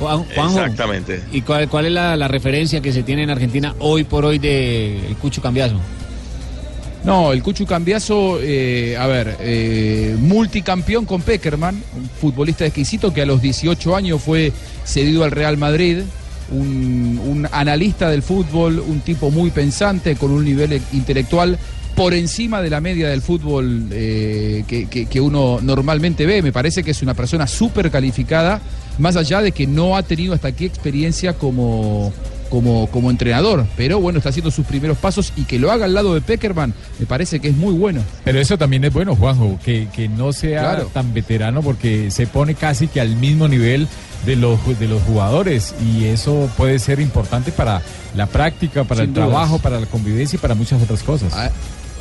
Juan- Juanjo, Exactamente. ¿Y cuál, cuál es la, la referencia que se tiene en Argentina hoy por hoy de el Cucho Cambiazo? No, el Cuchu Cambiazo, eh, a ver, eh, multicampeón con Peckerman, un futbolista exquisito que a los 18 años fue cedido al Real Madrid, un, analista del fútbol, un tipo muy pensante, con un nivel intelectual por encima de la media del fútbol eh, que, que- que uno normalmente ve. Me parece que es una persona súper calificada, más allá de que no ha tenido hasta aquí experiencia como, como, como entrenador. Pero bueno, está haciendo sus primeros pasos y que lo haga al lado de Peckerman, me parece que es muy bueno. Pero eso también es bueno, Juanjo, que, que no sea Claro. tan veterano porque se pone casi que al mismo nivel de los, de los jugadores y eso puede ser importante para la práctica, para Sin el dudas. trabajo, para la convivencia y para muchas otras cosas.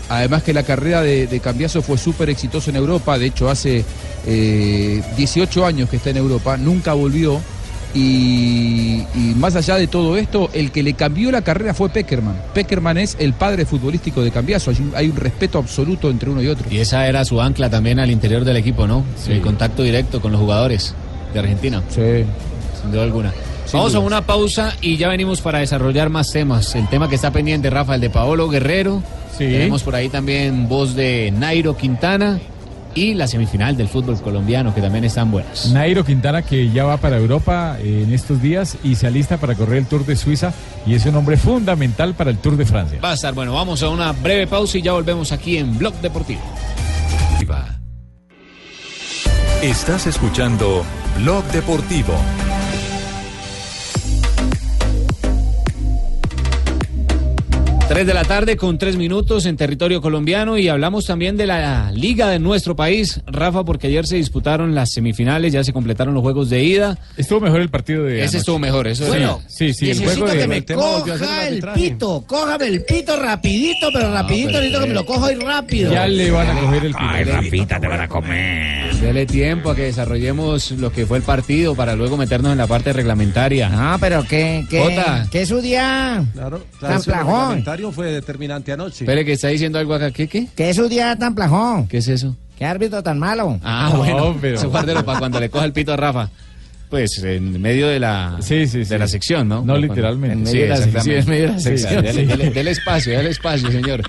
Además que la carrera de, de Cambiaso fue súper exitosa en Europa, de hecho hace eh, 18 años que está en Europa, nunca volvió y, y más allá de todo esto, el que le cambió la carrera fue Peckerman. Peckerman es el padre futbolístico de Cambiaso, hay un, hay un respeto absoluto entre uno y otro. Y esa era su ancla también al interior del equipo, ¿no? El contacto directo con los jugadores de Argentina. Sí. Sin duda alguna. Sin Vamos a una pausa y ya venimos para desarrollar más temas. El tema que está pendiente, Rafa, el de Paolo Guerrero. Tenemos por ahí también voz de Nairo Quintana y la semifinal del fútbol colombiano, que también están buenas. Nairo Quintana que ya va para Europa eh, en estos días y se alista para correr el Tour de Suiza y es un hombre fundamental para el Tour de Francia. Va a estar bueno. Vamos a una breve pausa y ya volvemos aquí en Blog Deportivo. Estás escuchando Blog Deportivo. Tres de la tarde con tres minutos en territorio colombiano y hablamos también de la liga de nuestro país, Rafa, porque ayer se disputaron las semifinales, ya se completaron los juegos de ida. Estuvo mejor el partido de Ese anoche. estuvo mejor, eso Bueno, sí, sí, el necesito juego de que me ser el coja el pito, cójame el pito rapidito, pero rapidito, pero, necesito que me lo coja hoy rápido. Ya le van a coger el pito. Ay, Rafita, te van a comer. Dele tiempo a que desarrollemos lo que fue el partido para luego meternos en la parte reglamentaria. Ah, pero qué, qué, Jota. qué es su día Claro, tan claro, fue determinante anoche. Espere que está diciendo algo acá. ¿Qué, qué? ¿Qué es su día tan plajón? ¿Qué es eso? ¿Qué árbitro tan malo? Ah, bueno. Eso guárdelo para cuando le coja el pito a Rafa. Pues en medio de la, de la sección, ¿no? No literalmente. En Sí, medio de la sección. exactamente. en medio de la Sí, sección. sí, Dele, sí. dele- dele espacio, dele espacio, señor.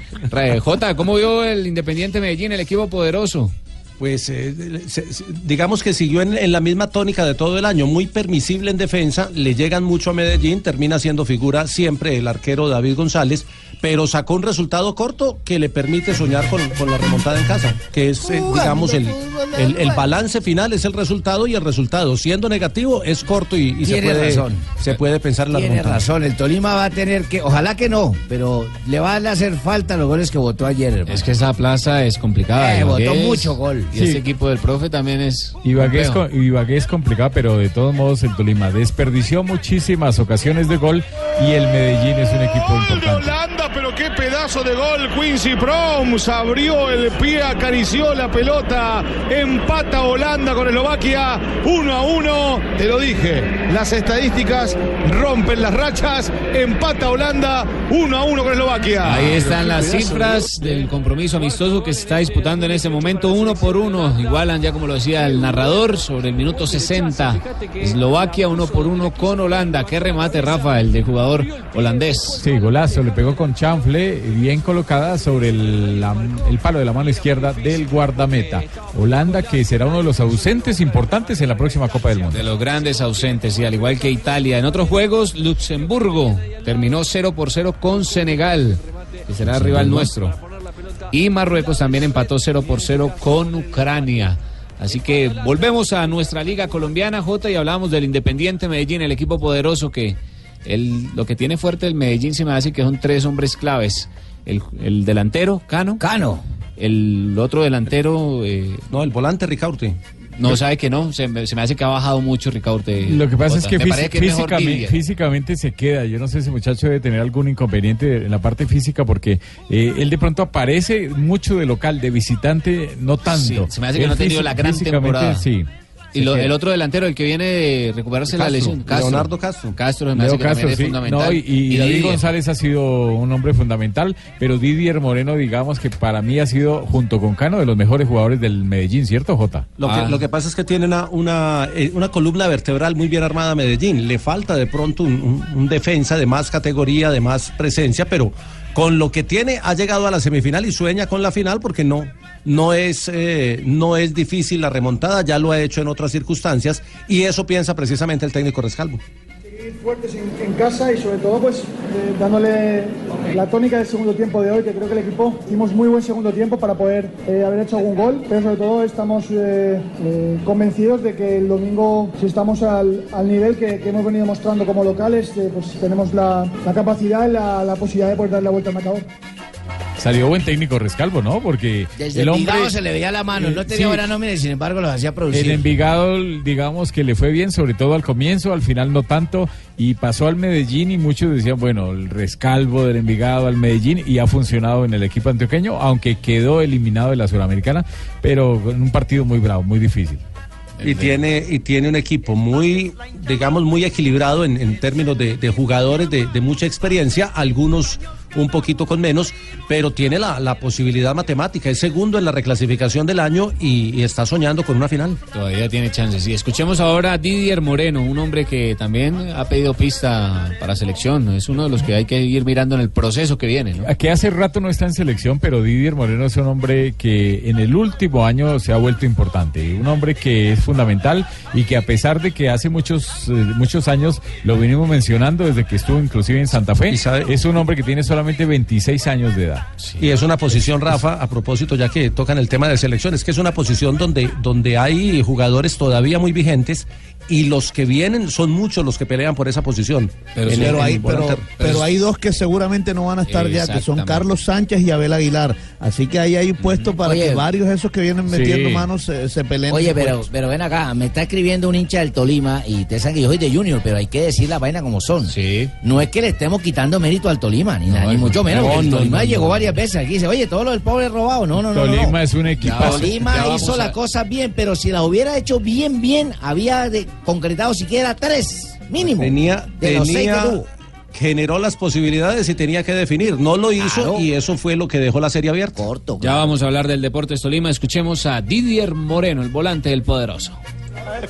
Jota, ¿cómo vio el Independiente Medellín, el equipo poderoso? Pues eh, se- se- digamos que siguió en, en la misma tónica de todo el año, muy permisible en defensa, le llegan mucho a Medellín, termina siendo figura siempre el arquero David González, pero sacó un resultado corto que le permite soñar con, con la remontada en casa, que es, eh, digamos, el, el- el balance final es el resultado y el resultado, siendo negativo, es corto y, y se, puede, razón. se puede pensar en la Tiene remontada. razón, el Tolima va a tener que, ojalá que no, pero le van a hacer falta los goles que votó ayer, hermano. Es que esa plaza es complicada. Eh, es- mucho gol. Y Sí. equipo del profe también es. Ibagué es, Ibagué es complicado, pero de todos modos el Tolima desperdició muchísimas ocasiones de gol y el Medellín es un equipo importante. Holanda, pero qué pedazo de gol. Quincy Proms abrió el pie, acarició la pelota. Empata Holanda con Eslovaquia. Uno a uno. Te lo dije. Las estadísticas rompen las rachas. Empata Holanda. Uno a uno con Eslovaquia. Ahí están las cifras del compromiso amistoso que se está disputando en este momento, uno por uno. Igualan, ya como lo decía el narrador, sobre el minuto 60. Eslovaquia uno por uno con Holanda. Qué remate, Rafa, el del jugador holandés. Sí, golazo, le pegó con chanfle, bien colocada sobre el, la- el palo de la mano izquierda del guardameta. Holanda que será uno de los ausentes importantes en la próxima Copa del Mundo. De los grandes ausentes, y al igual que Italia. En otros juegos, Luxemburgo terminó 0 por 0 con Senegal, que será rival nuestro. Y Marruecos también empató 0 por 0 con Ucrania. Así que volvemos a nuestra liga colombiana, J, y hablamos del Independiente Medellín, el equipo poderoso que el, lo que tiene fuerte el Medellín se me hace que son tres hombres claves. El, el delantero, Cano. Cano. El otro delantero... eh, no, el volante Ricaurte. No, sabe que no, se, me- se me hace que ha bajado mucho Ricaurte. Lo que pasa es que, físicamente, físicamente se queda. Yo no sé si ese muchacho debe tener algún inconveniente en la parte física porque eh, él de pronto aparece mucho de local, de visitante, no tanto. Sí, se me hace que Él no ha tenido la gran temporada. Sí. Y lo- el otro delantero, el que viene de recuperarse la Castro, lesión, Castro. Leonardo Castro. Castro, me Leo que es fundamental. No, y, y David Didier. González ha sido un hombre fundamental, pero Didier Moreno, digamos que para mí ha sido, junto con Cano, de los mejores jugadores del Medellín, ¿cierto, Jota? Lo, que, lo que pasa es que tiene una, una, eh, una columna vertebral muy bien armada a Medellín. Le falta de pronto un, un- un defensa de más categoría, de más presencia, pero con lo que tiene ha llegado a la semifinal y sueña con la final porque no, no, es, eh, no es difícil la remontada, ya lo ha hecho en otras circunstancias y eso piensa precisamente el técnico Rescalvo. seguir fuertes en, casa y sobre todo pues eh, dándole la tónica del segundo tiempo de hoy, que creo que el equipo hicimos muy buen segundo tiempo para poder eh, haber hecho algún gol, pero sobre todo estamos convencidos de que el domingo si estamos al, al nivel que, hemos venido mostrando como locales, pues tenemos la, capacidad y la, la posibilidad de poder darle la vuelta al marcador. Salió buen técnico Rescalvo, ¿no? Porque Desde el hombre... Envigado se le veía la mano, no tenía sí. buena nómina y sin embargo los hacía producir. El Envigado, digamos que le fue bien, sobre todo al comienzo, al final no tanto, y pasó al Medellín y muchos decían, bueno, el rescalvo del Envigado al Medellín y ha funcionado en el equipo antioqueño, aunque quedó eliminado de la Suramericana, pero en un partido muy bravo, muy difícil. Y tiene, y tiene un equipo muy, digamos, muy equilibrado en, en términos de, de jugadores de, de mucha experiencia, algunos un poquito con menos, pero tiene la, la posibilidad matemática. Es segundo en la reclasificación del año y, y está soñando con una final. Todavía tiene chances. Y escuchemos ahora a Didier Moreno, un hombre que también ha pedido pista para selección. Es uno de los que hay que ir mirando en el proceso que viene. ¿no? Que hace rato no está en selección, pero Didier Moreno es un hombre que en el último año se ha vuelto importante. Un hombre que es fundamental y que a pesar de que hace muchos, eh, muchos años lo venimos mencionando desde que estuvo inclusive en Santa Fe, es un hombre que tiene solamente 26 años de edad. Y es una posición, Rafa, a propósito, ya que tocan el tema de selecciones, que es una posición donde, donde hay jugadores todavía muy vigentes y los que vienen son muchos los que pelean por esa posición. Pero, En el- en hay, pero, pero hay dos que seguramente no van a estar ya, que son. Carlos Sánchez y Abel Aguilar. Así que ahí hay puesto para Oye. que varios de esos que vienen metiendo Sí. manos se, se peleen. Oye, pero, pero ven acá, me está escribiendo un hincha del Tolima y ustedes saben que yo soy de Junior, pero hay que decir la vaina como son. No es que le estemos quitando mérito al Tolima, ni, nada, ni mucho menos, no, el Tolima no, llegó no. varias veces aquí y dice, oye, todo lo del pobre robado. No, no, no. no, Tolima no. es un equipazo. Tolima hizo a- las cosas bien, pero si las hubiera hecho bien, bien, había de- concretado siquiera tres, mínimo. Tenía, de los seis tenía- que tuvo. generó las posibilidades y tenía que definir. No lo hizo y eso fue lo que dejó la serie abierta. Ya vamos a hablar del Deportes Tolima. Escuchemos a Didier Moreno, el volante del poderoso.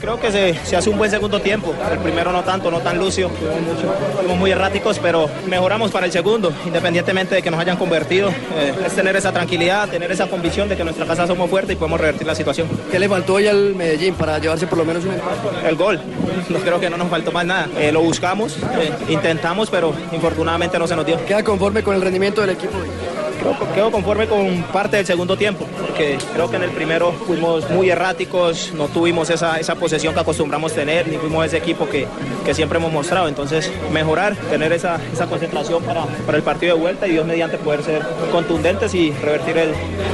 Creo que se, se hace un buen segundo tiempo. El primero no tanto, no tan lucio. Fuimos muy erráticos, pero mejoramos para el segundo, independientemente de que nos hayan convertido. Eh, es tener esa tranquilidad, tener esa convicción de que en nuestra casa somos fuertes y podemos revertir la situación. ¿Qué le faltó hoy al Medellín para llevarse por lo menos un empate? El gol. No creo que no nos faltó más nada. Eh, lo buscamos, eh, intentamos, pero infortunadamente no se nos dio. ¿Queda conforme con el rendimiento del equipo? Creo- Quedo conforme con parte del segundo tiempo, porque creo que en el primero fuimos muy erráticos, no tuvimos esa, esa posesión que acostumbramos tener, ni fuimos ese equipo que, que siempre hemos mostrado. Entonces, mejorar, tener esa, esa concentración para, para el partido de vuelta y Dios mediante poder ser contundentes y revertir el,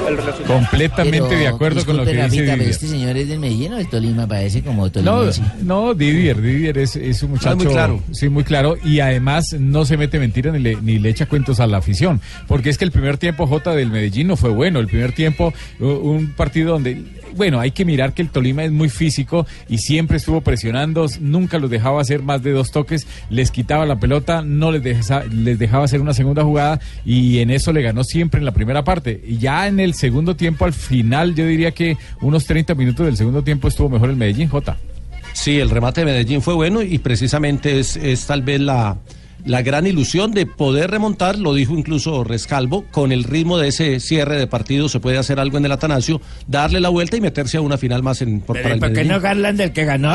el resultado. Completamente Pero, de acuerdo con lo que dice Didier. este señor es del Medellín o del Tolima, parece como No, Tolima. no, Didier, Didier es, es un muchacho muy claro. sí, muy claro y además no se mete mentira ni le, ni le echa cuentos a la afición, porque es que el primer tiempo J del Medellín no fue bueno, el primer tiempo un partido donde bueno, hay que mirar que el Tolima es muy físico y siempre estuvo presionando, nunca los dejaba hacer más de dos toques, les quitaba la pelota, no les, deja- les dejaba hacer una segunda jugada y en eso le ganó siempre en la primera parte. Ya en el segundo tiempo, al final, yo diría que unos 30 minutos del segundo tiempo estuvo mejor el Medellín, J. Sí, el remate de Medellín fue bueno y precisamente es, es tal vez la, la gran ilusión de poder remontar, lo dijo incluso Rescalvo, con el ritmo de ese cierre de partido se puede hacer algo en el Atanasio, darle la vuelta y meterse a una final más en, por, para el ¿Por qué Medellín. no Garland del que ganó?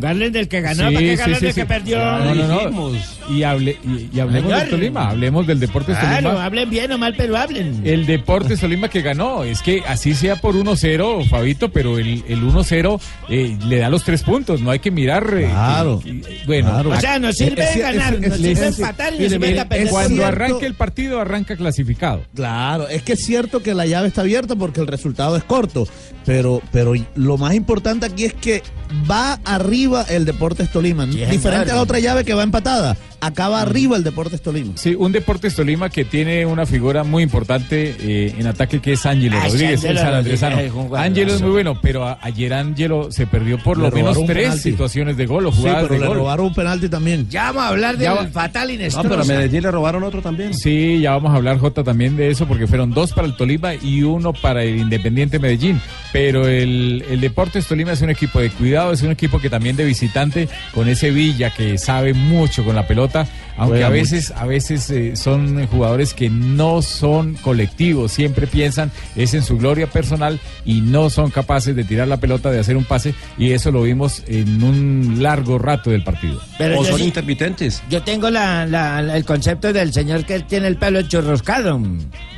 Garland del que ganó, ¿para qué Garland del que perdió? No, no, no. Y, hable, y, y hablemos del Tolima, hablemos del Deportes Claro, Tolima. hablen bien o mal, pero hablen. El Deportes Tolima que ganó, es que así sea por 1-0, Fabito, pero el, el 1-0 eh, le da los tres puntos, no hay que mirar. eh, Claro. y- y- bueno, Claro. O sea, nos sirve Es- ganar, es- nos es- sirve empatar y mire, perder. cuando cierto. arranque el partido, arranca clasificado. Claro, es que es cierto que la llave está abierta porque el resultado es corto, pero, pero lo más importante aquí es que va arriba el Deportes Tolima, diferente a la otra llave que va empatada. acaba arriba el Deportes Tolima. Sí, un Deportes Tolima que tiene una figura muy importante eh, en ataque que es Ángelo Ah, Rodríguez, el Ángelo sanandresano. Es. Ángelo muy bueno, pero a- ayer Ángelo se perdió por Le lo menos tres penalti. situaciones de gol o Sí, pero de le gol. robaron un penalti también. Ya vamos a hablar del va- fatal No, Inestrosa. pero a Medellín le robaron otro también. Sí, ya vamos a hablar, Jota, también de eso, porque fueron dos para el Tolima y uno para el Independiente Medellín. Pero el, el Deportes Tolima es un equipo de cuidado, es un equipo que también de visitante, con ese Villa que sabe mucho con la pelota, aunque a veces, a veces eh, son jugadores que no son colectivos, siempre piensan es en su gloria personal y no son capaces de tirar la pelota, de hacer un pase, y eso lo vimos en un largo rato del partido. Pero o son sí- intermitentes. Yo tengo la, la- la- el concepto del señor que tiene el pelo churroscado.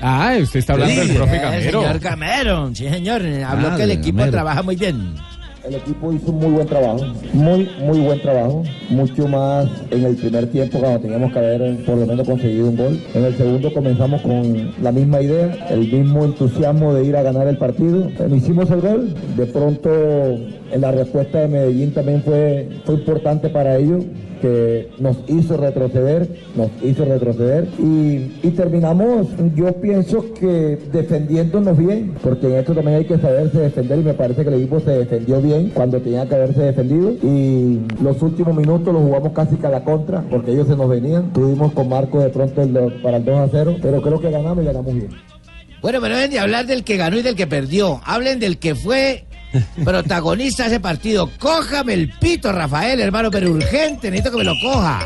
Ah, usted está hablando del profe El Gamero. señor Gamero, sí señor. Habló Ah, que el equipo Gamero. trabaja muy bien. El equipo hizo un muy buen trabajo, muy, muy buen trabajo, mucho más en el primer tiempo cuando teníamos que haber eh, por lo menos conseguido un gol. En el segundo comenzamos con la misma idea, el mismo entusiasmo de ir a ganar el partido. Hicimos el gol, de pronto la respuesta de Medellín también fue, fue importante para ellos que nos hizo retroceder, nos hizo retroceder y, terminamos, yo pienso que defendiéndonos bien, porque en esto también hay que saberse defender y me parece que el equipo se defendió bien cuando tenía que haberse defendido y los últimos minutos los jugamos casi que a la contra porque ellos se nos venían, tuvimos con Marco de pronto el para el 2 a 0, pero creo que ganamos y ganamos bien. Bueno, pero deben de hablar del que ganó y del que perdió. Hablen del que fue protagonista de ese partido. Cójame el pito, Rafael, hermano, pero urgente. Necesito que me lo coja.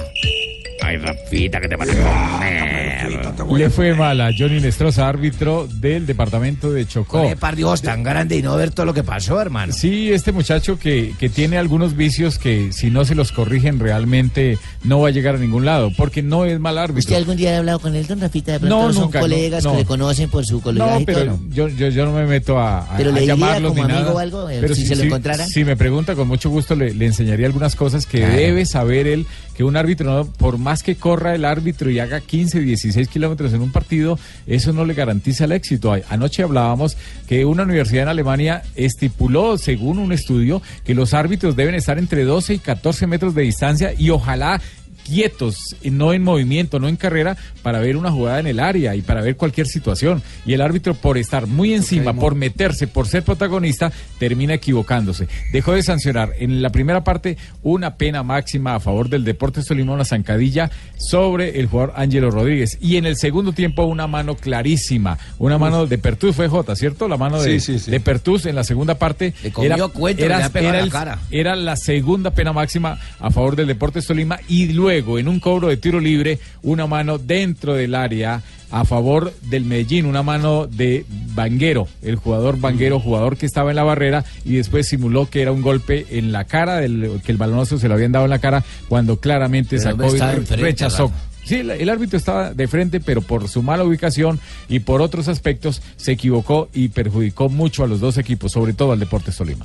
Ay, Rafita, que te van a comer. Le fue mal a Johnny Nestroza, árbitro del departamento de Chocó. Qué par tan grande y no ver todo lo que pasó, hermano. Sí, este muchacho que, que tiene algunos vicios que si no se los corrigen realmente no va a llegar a ningún lado, porque no es mal árbitro. ¿Usted algún día ha hablado con él, don Rafita? De pronto No, son nunca, no, colegas no. que le conocen por su colega No, pero todo. yo, yo, yo no me meto a, a- ¿Pero a le llamarlos como ni amigo nada. o algo, Pero si se lo encontrara? Si me pregunta, con mucho gusto le, le enseñaría algunas cosas que Claro. debe saber él, que un árbitro, no, por más que corra el árbitro y haga 15, 16 kilómetros en un partido, eso no le garantiza el éxito. Anoche hablábamos que una universidad en Alemania estipuló, según un estudio, que los árbitros deben estar entre 12 y 14 metros de distancia y ojalá quietos, no en movimiento, no en carrera, para ver una jugada en el área y para ver cualquier situación. Y el árbitro, por estar muy encima, por meterse, por ser protagonista, termina equivocándose. Dejó de sancionar en la primera parte una pena máxima a favor del Deportes Tolima, una zancadilla sobre el jugador Ángelo Rodríguez. Y en el segundo tiempo una mano clarísima, una mano de Pertus, fue Jota, ¿cierto? La mano de, Sí, sí, sí. de Pertus en la segunda parte. Le comió cuento, la cara. era la segunda pena máxima a favor del Deportes Tolima y luego en un cobro de tiro libre una mano dentro del área a favor del Medellín, una mano de Banguero, el jugador Banguero, jugador que estaba en la barrera y después simuló que era un golpe en la cara, del, que el balonazo se lo habían dado en la cara cuando claramente sacó y rechazó. Sí, el, el árbitro estaba de frente, pero por su mala ubicación y por otros aspectos se equivocó y perjudicó mucho a los dos equipos, sobre todo al Deportes Tolima.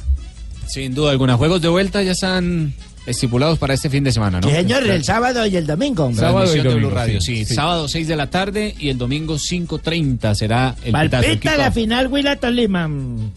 Sin duda alguna. Juegos de vuelta ya están estipulados para este fin de semana, ¿no? Sí, señor, el sábado y el domingo. Transmisión de domingo, Blue Radio, sí, sí. sí. Sábado 6 de la tarde y el domingo 5.30 será el Palpita la final, Huila Tolima.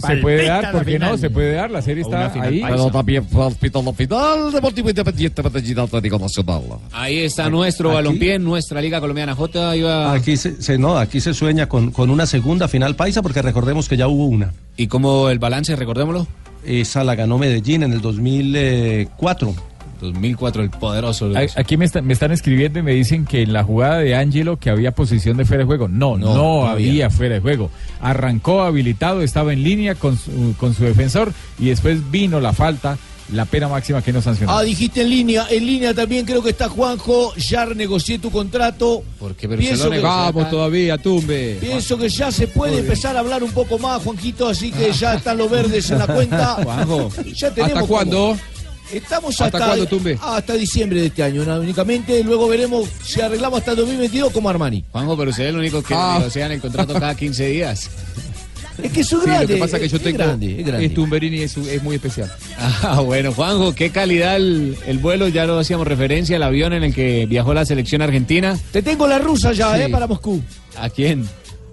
Se puede dar, ¿por qué no? Se puede dar, la serie está final ahí. paisa. Pero también palpita la final Deportivo Independiente Medellín Atlético Nacional. Ahí está nuestro Aquí- balompié, nuestra Liga Colombiana. J iba... Aquí se, se- no, aquí se sueña con, con una segunda final paisa porque recordemos que ya hubo una. ¿Y cómo el balance, recordémoslo? Esa la ganó Medellín en el 2004. 2004, el poderoso. Aquí me, está- me están escribiendo y me dicen que en la jugada de Ángelo que había posición de fuera de juego. No, no, No, no había. había. fuera de juego. Arrancó habilitado, estaba en línea con su, con su defensor y después vino la falta, la pena máxima que no sancionó. Ah, dijiste en línea. En línea también creo que está Juanjo. Ya renegocié tu contrato. Porque pero se lo que- Vamos todavía, Tumbe. Pienso que ya se puede empezar a hablar un poco más, Juanquito, así que ya están los verdes en la cuenta. [laughs] Juanjo, Ya tenemos ¿hasta cuándo? como- Estamos ¿Hasta hasta, cuándo, Tumbe? hasta diciembre de este año, ¿no? únicamente. Luego veremos si arreglamos hasta el 2022 como Armani. Juanjo, pero usted es el único que Ah. negocian el contrato cada 15 días. [laughs] Es que soy Sí, grande. lo que pasa es que yo es tengo. grande, es grande. es Tumberini es, es muy especial. Ah, bueno, Juanjo, qué calidad el, el vuelo, ya lo hacíamos referencia, el avión en el que viajó la selección argentina. Te tengo la rusa ya, Sí. ¿eh? Para Moscú. ¿A quién?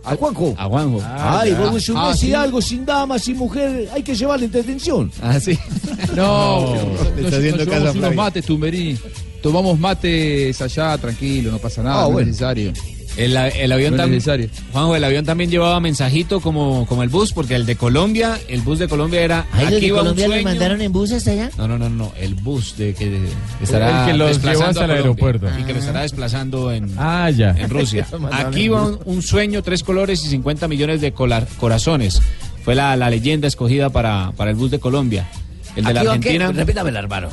A Juanjo. A Juanjo. Ay, vos Ah, si ¿sí? algo sin dama, sin mujer, hay que llevarle entretención. Ah, sí. [laughs] No, está no, haciendo no unos mates, Tumberini. tomamos mates allá, tranquilo, no pasa nada, Ah, no es necesario. El, el avión No también. necesario. Juanjo, el avión también llevaba mensajito como, como el bus, porque el de Colombia, el bus de Colombia era. Ay, los aquí de va un Colombia los sueño. mandaron en bus hasta allá. No, no, no, no, el bus de que estará El que los llevó hasta el aeropuerto. y que lo estará desplazando en, Ah, ya. en Rusia. [laughs] Lo Aquí va un, un sueño, tres colores y 50 millones de colar- corazones. Fue la, la leyenda escogida para, para el bus de Colombia. El de la. Argentina. Repítamela, hermano.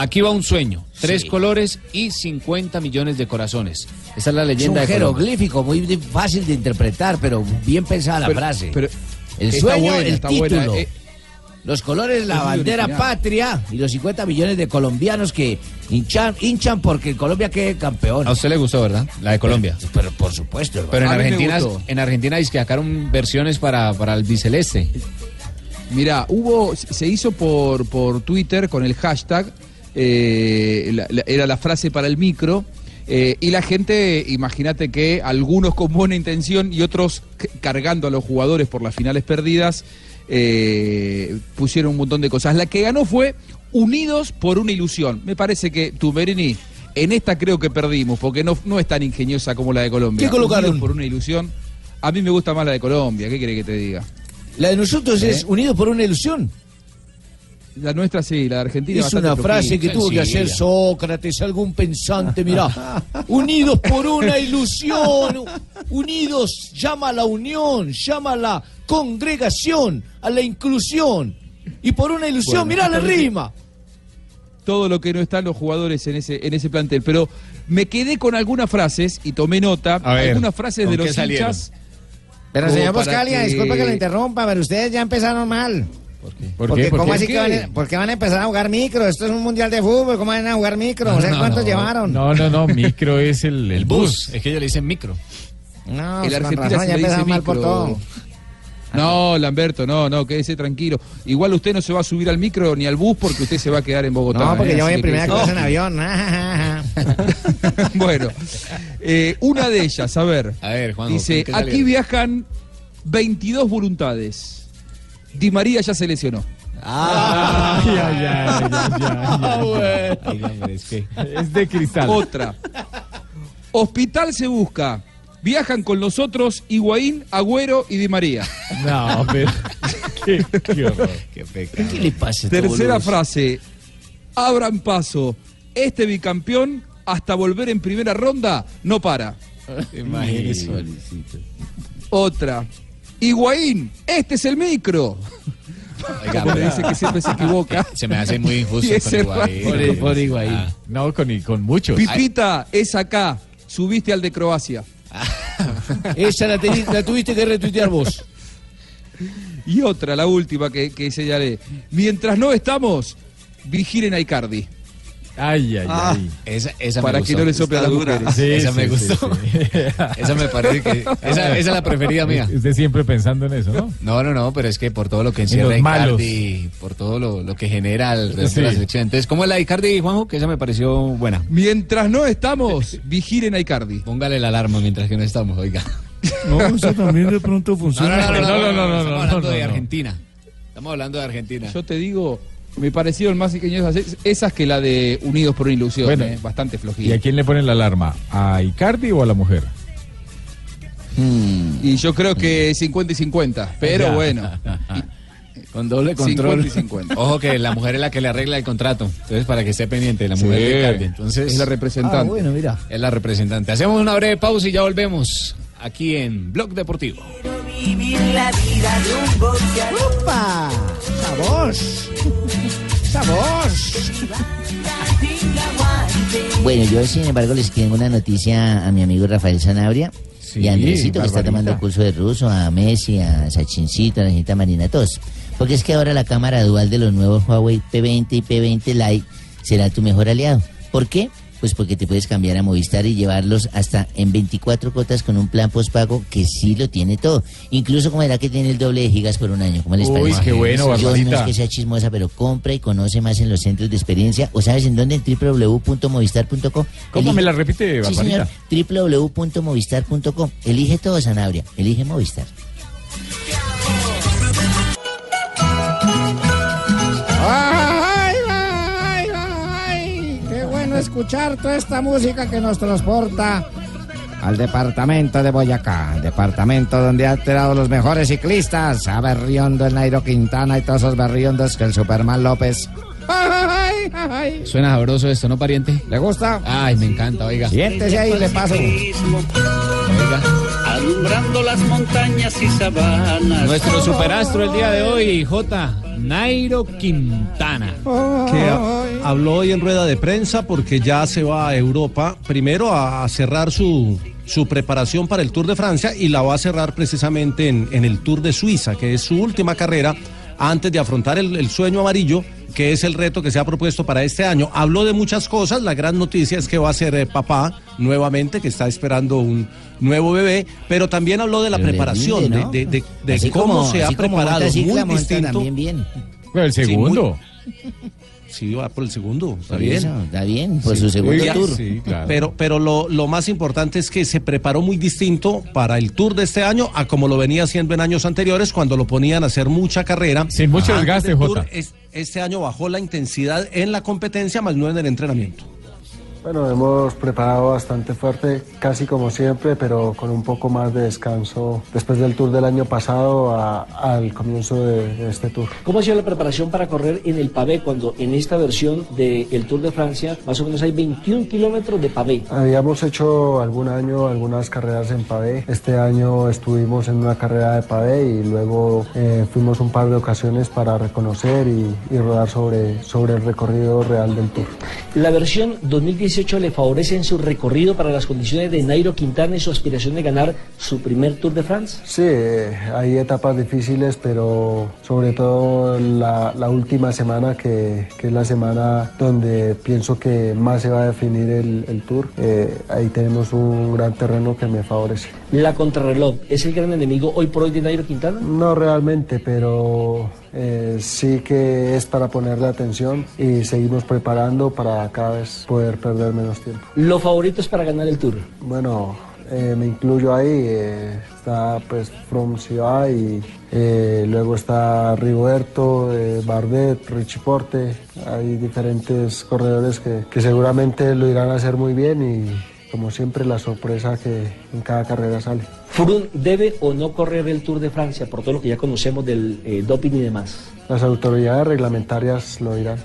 Aquí va un sueño, tres Sí. colores y 50 millones de corazones. Esa es la Es un leyenda de Colombia. jeroglífico muy fácil de interpretar, pero bien pensada la frase. pero el está sueño, buena, el está título. buena, eh. Los colores, la Es bandera original. patria y los 50 millones de colombianos que hinchan, hinchan porque Colombia quede campeón. A usted le gustó, ¿verdad? La de Colombia. Pero, por supuesto. hermano. Pero en Argentina, en Argentina dice que sacaron versiones para, para el biceleste. Mira, hubo, se hizo por, por Twitter con el hashtag, eh, la- la- era la frase para el micro, eh, y la gente, imagínate que algunos con buena intención y otros cargando a los jugadores por las finales perdidas, eh, pusieron un montón de cosas. La que ganó fue Unidos por una ilusión. Me parece que Tumerini, en esta creo que perdimos, porque no, no es tan ingeniosa como la de Colombia. ¿Qué colocaron? Unidos por una ilusión. A mí me gusta más la de Colombia, ¿qué quiere que te diga? La de nosotros es. Unidos por una ilusión. La nuestra sí, la de Argentina. Es una frase flojita. que tuvo que hacer Sócrates, algún pensante, mirá. [laughs] Unidos por una ilusión. Unidos llama a la unión, llama a la congregación, a la inclusión. Y por una ilusión, Bueno, mirá la rima. todo lo que no están los jugadores en ese, en ese plantel. Pero me quedé con algunas frases y tomé nota. Ver, algunas frases ¿con de los salieron? hinchas. Pero señor para Buscalia, disculpa que lo interrumpa, pero ustedes ya empezaron mal. ¿Por Porque qué? ¿Por ¿cómo qué? así que van, a- por qué van a empezar a jugar micro? Esto es un mundial de fútbol, ¿cómo van a jugar micro? No [laughs] No, cuántos no. llevaron. No, no, no, micro es el, el bus. Es que ellos le dicen micro. No, En con Argentina razón, se ya empezaron mal por todo. No, Lamberto, no, no, quédese tranquilo. Igual usted no se va a subir al micro ni al bus porque usted se va a quedar en Bogotá. No, porque ¿eh? yo voy en primera clase en avión. [laughs] bueno, eh, una de ellas, a ver. A ver, Juanjo, Dice, ¿qué aquí viajan 22 voluntades. Di María ya se lesionó. Ay, ay, ay, ay, [laughs] es de cristal. Otra. Hospital se busca. Viajan con nosotros Higuaín, Agüero y Di María. No, pero. Qué, qué horror. Qué pecado. ¿Qué le pasa? a estos Tercera frase. Abran paso. Este bicampeón, hasta volver en primera ronda, no para. Imagínese. Otra. Higuaín, este es el micro. Oiga, Como dice que siempre se equivoca. [laughs] Se me hace muy injusto con Higuaín. Por, por Higuaín. Ah. No, con, con muchos. Pipita, es acá. Subiste al de Croacia. Esa la, teni- la tuviste que retuitear vos. Y otra, la última que, que señalé. Mientras no estamos, vigilen a Icardi. Ay, ay, Ah. ay. Esa, esa Para me que gustó. no le sople a las dura. Sí, esa sí, me gustó. sí. [laughs] Esa me parece que. Esa, esa es la preferida mía. Usted siempre pensando en eso, ¿no? No, no, no, pero es que por todo lo que encierra. Icardi, por todo lo, lo que genera el resto Sí. de la selección. Entonces, ¿cómo es la Icardi, Juanjo? Que esa me pareció buena. Mientras no estamos, vigilen a Icardi. Póngale la alarma mientras que no estamos, oiga. No, eso también de pronto No, funciona. no, no, no, no, no, no, no, no, Estamos hablando no, de no. Argentina. Estamos hablando de Argentina. Yo te digo, me parecieron más ingeniosa esas, esas que la de Unidos por una ilusión. Bueno, eh, bastante ¿Y flojita. a quién le ponen la alarma? ¿A Icardi o a la mujer? Y yo creo que 50 y 50. Pero Ya. bueno, [laughs] Con doble 50 control. y [laughs] 50. Ojo que la mujer es la que le arregla el contrato. Entonces, para que esté pendiente, la mujer de Icardi. Entonces, es la Ah, representante. bueno, mira. es la representante. Hacemos una breve pausa y ya volvemos aquí en Blog Deportivo. Vivir la vida de un boxeador. ¡Opa! ¡Esa voz! Bueno, yo sin embargo les tengo una noticia a mi amigo Rafael Sanabria Sí, y a Andresito que está tomando curso de ruso, a Messi, a Sachincito, a la señorita Marina, a todos. Porque es que ahora la cámara dual de los nuevos Huawei P20 y P20 Lite será tu mejor aliado. ¿Por qué? Pues porque te puedes cambiar a Movistar y llevarlos hasta en 24 cuotas con un plan postpago que sí lo tiene todo. Incluso como era que tiene el doble de gigas por un año. ¿Cómo les Uy, parece? qué bueno, Yo no es que sea chismosa, pero compra y conoce más en los centros de experiencia. ¿O sabes en dónde? En www.movistar.com. ¿Cómo me la repite, Sí, Barbarita? señor. www.movistar.com. Elige todo, Sanabria. Elige Movistar. Escuchar toda esta música que nos transporta al departamento de Boyacá, departamento donde ha alterado los mejores ciclistas, a Berriondo, el Nairo Quintana y todos esos berriondos que el Superman López. Ay, ay. Suena sabroso esto, ¿no, pariente? ¿Le gusta? Ay, me encanta, oiga. Siéntese ahí, le paso. Alumbrando las montañas y sabanas. Nuestro superastro el día de hoy, J. Nairo Quintana. que ha- habló hoy en rueda de prensa porque ya se va a Europa, primero a cerrar su, su preparación para el Tour de Francia y la va a cerrar precisamente en, en el Tour de Suiza, que es su última carrera antes de afrontar el, el sueño amarillo, que es el reto que se ha propuesto para este año. Habló de muchas cosas, la gran noticia es que va a ser eh, papá nuevamente, que está esperando un nuevo bebé, pero también habló de la Pero preparación, de, de- de- de Así cómo como- se ha preparado, muy distinto. también bien. Pero el Sí, muy- segundo. Sí, va por el segundo. Está Por bien. eso, está bien, por su segundo Ya- tour. Pero, pero lo, lo más importante es que se preparó muy distinto para el tour de este año a como lo venía haciendo en años anteriores cuando lo ponían a hacer mucha carrera. Sin mucho desgaste, Jota. es- este año bajó la intensidad en la competencia, más no en el entrenamiento. Bueno, hemos preparado bastante fuerte, casi como siempre, pero con un poco más de descanso después del tour del año pasado a- al comienzo de, de este tour. ¿Cómo ha sido la preparación para correr en el pavé cuando en esta versión del Tour de Francia más o menos hay 21 kilómetros de pavé? Habíamos hecho algún año algunas carreras en pavé. Este año estuvimos en una carrera de pavé y luego eh, fuimos un par de ocasiones para reconocer y, y rodar sobre, sobre el recorrido real del tour. La versión 2018 le favorece en su recorrido para las condiciones de Nairo Quintana y su aspiración de ganar su primer Tour de France. Sí, eh, hay etapas difíciles, pero sobre todo la, la última semana, que, que es la semana donde pienso que más se va a definir el, el tour, eh, ahí tenemos un gran terreno que me favorece. La contrarreloj es el gran enemigo hoy por hoy de Nairo Quintana. No realmente, pero eh, sí que es para ponerle atención y seguimos preparando para cada vez poder perder menos tiempo. Los favoritos para ganar el Tour. Bueno, eh, me incluyo ahí, eh, está pues From Ciudad y eh, luego está Rigoberto, Bardet, Richie Porte, hay diferentes corredores que, que seguramente lo irán a hacer muy bien y como siempre la sorpresa que en cada carrera sale. Froome debe o no correr el Tour de Francia por todo lo que ya conocemos del eh, doping y demás. Las autoridades reglamentarias lo dirán.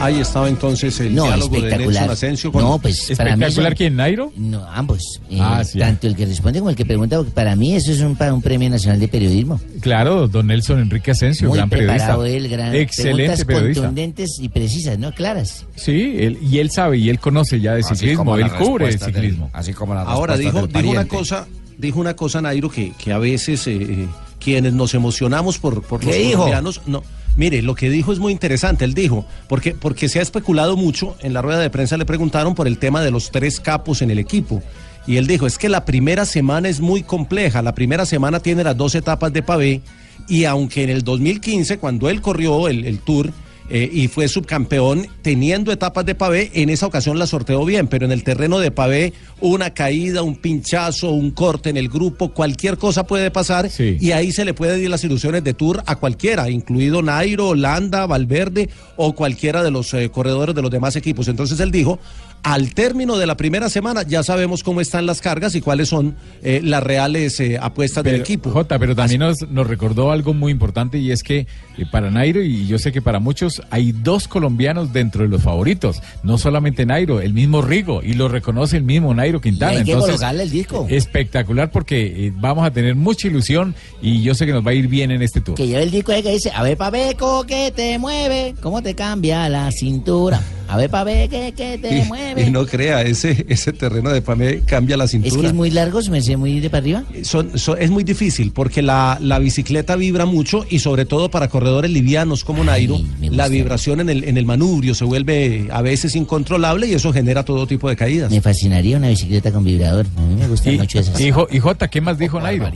Ahí estaba entonces el No, diálogo de Nelson espectacular. Asensio con No, pues para mí ¿Espectacular son- quién, Nairo? No, ambos. Eh, Ah, sí. Tanto el que responde como el que pregunta, porque para mí eso es un, un premio nacional de periodismo. Claro, don Nelson Enrique Asensio, Muy gran periodista. preparado él, gran Excelente preguntas periodista. contundentes y precisas, ¿no? Claras. Sí, él, y él sabe y él conoce ya de Así ciclismo, él cubre el respuestas del- ciclismo. así como la Ahora dijo, dijo una cosa, dijo una cosa Nairo que, que a veces eh, eh, quienes nos emocionamos por, por los ¿Qué dijo? colombianos, no. Mire, lo que dijo es muy interesante. Él dijo, porque, porque se ha especulado mucho, en la rueda de prensa le preguntaron por el tema de los tres capos en el equipo. Y él dijo, es que la primera semana es muy compleja. La primera semana tiene las dos etapas de pavé. Y aunque en el 2015, cuando él corrió el, el tour, eh, y fue subcampeón teniendo etapas de pavé, en esa ocasión la sorteó bien, pero en el terreno de pavé una caída, un pinchazo, un corte en el grupo, cualquier cosa puede pasar y ahí se le pueden ir las ilusiones de tour a cualquiera, incluido Nairo, Landa, Valverde o cualquiera de los eh, corredores de los demás equipos. Entonces él dijo, al término de la primera semana ya sabemos cómo están las cargas y cuáles son eh, las reales eh, apuestas del equipo. Jota, pero también nos, nos recordó algo muy importante y es que eh, para Nairo, y yo sé que para muchos, hay dos colombianos dentro de los favoritos. No solamente Nairo, el mismo Rigo, y lo reconoce el mismo Nairo Quintana. Y hay que Entonces, colocarle el disco. espectacular porque eh, vamos a tener mucha ilusión y yo sé que nos va a ir bien en este tour. Que lleva el disco ahí que dice, a ver pa' ver que te mueve, cómo te cambia la cintura. A ver pa' ver que, que te mueve. Y no crea, ese, ese terreno de pavé cambia la cintura. Es que es muy largo, se me hace muy de para arriba. Son- son- es muy difícil porque la, la bicicleta vibra mucho y sobre todo para corredores livianos como Nairo, la vibración en el, en el manubrio se vuelve a veces incontrolable y eso genera todo tipo de caídas. Me fascinaría una bicicleta con vibrador. A mí me gustan Y, mucho esas. y y Jota, ¿qué más dijo Nairo?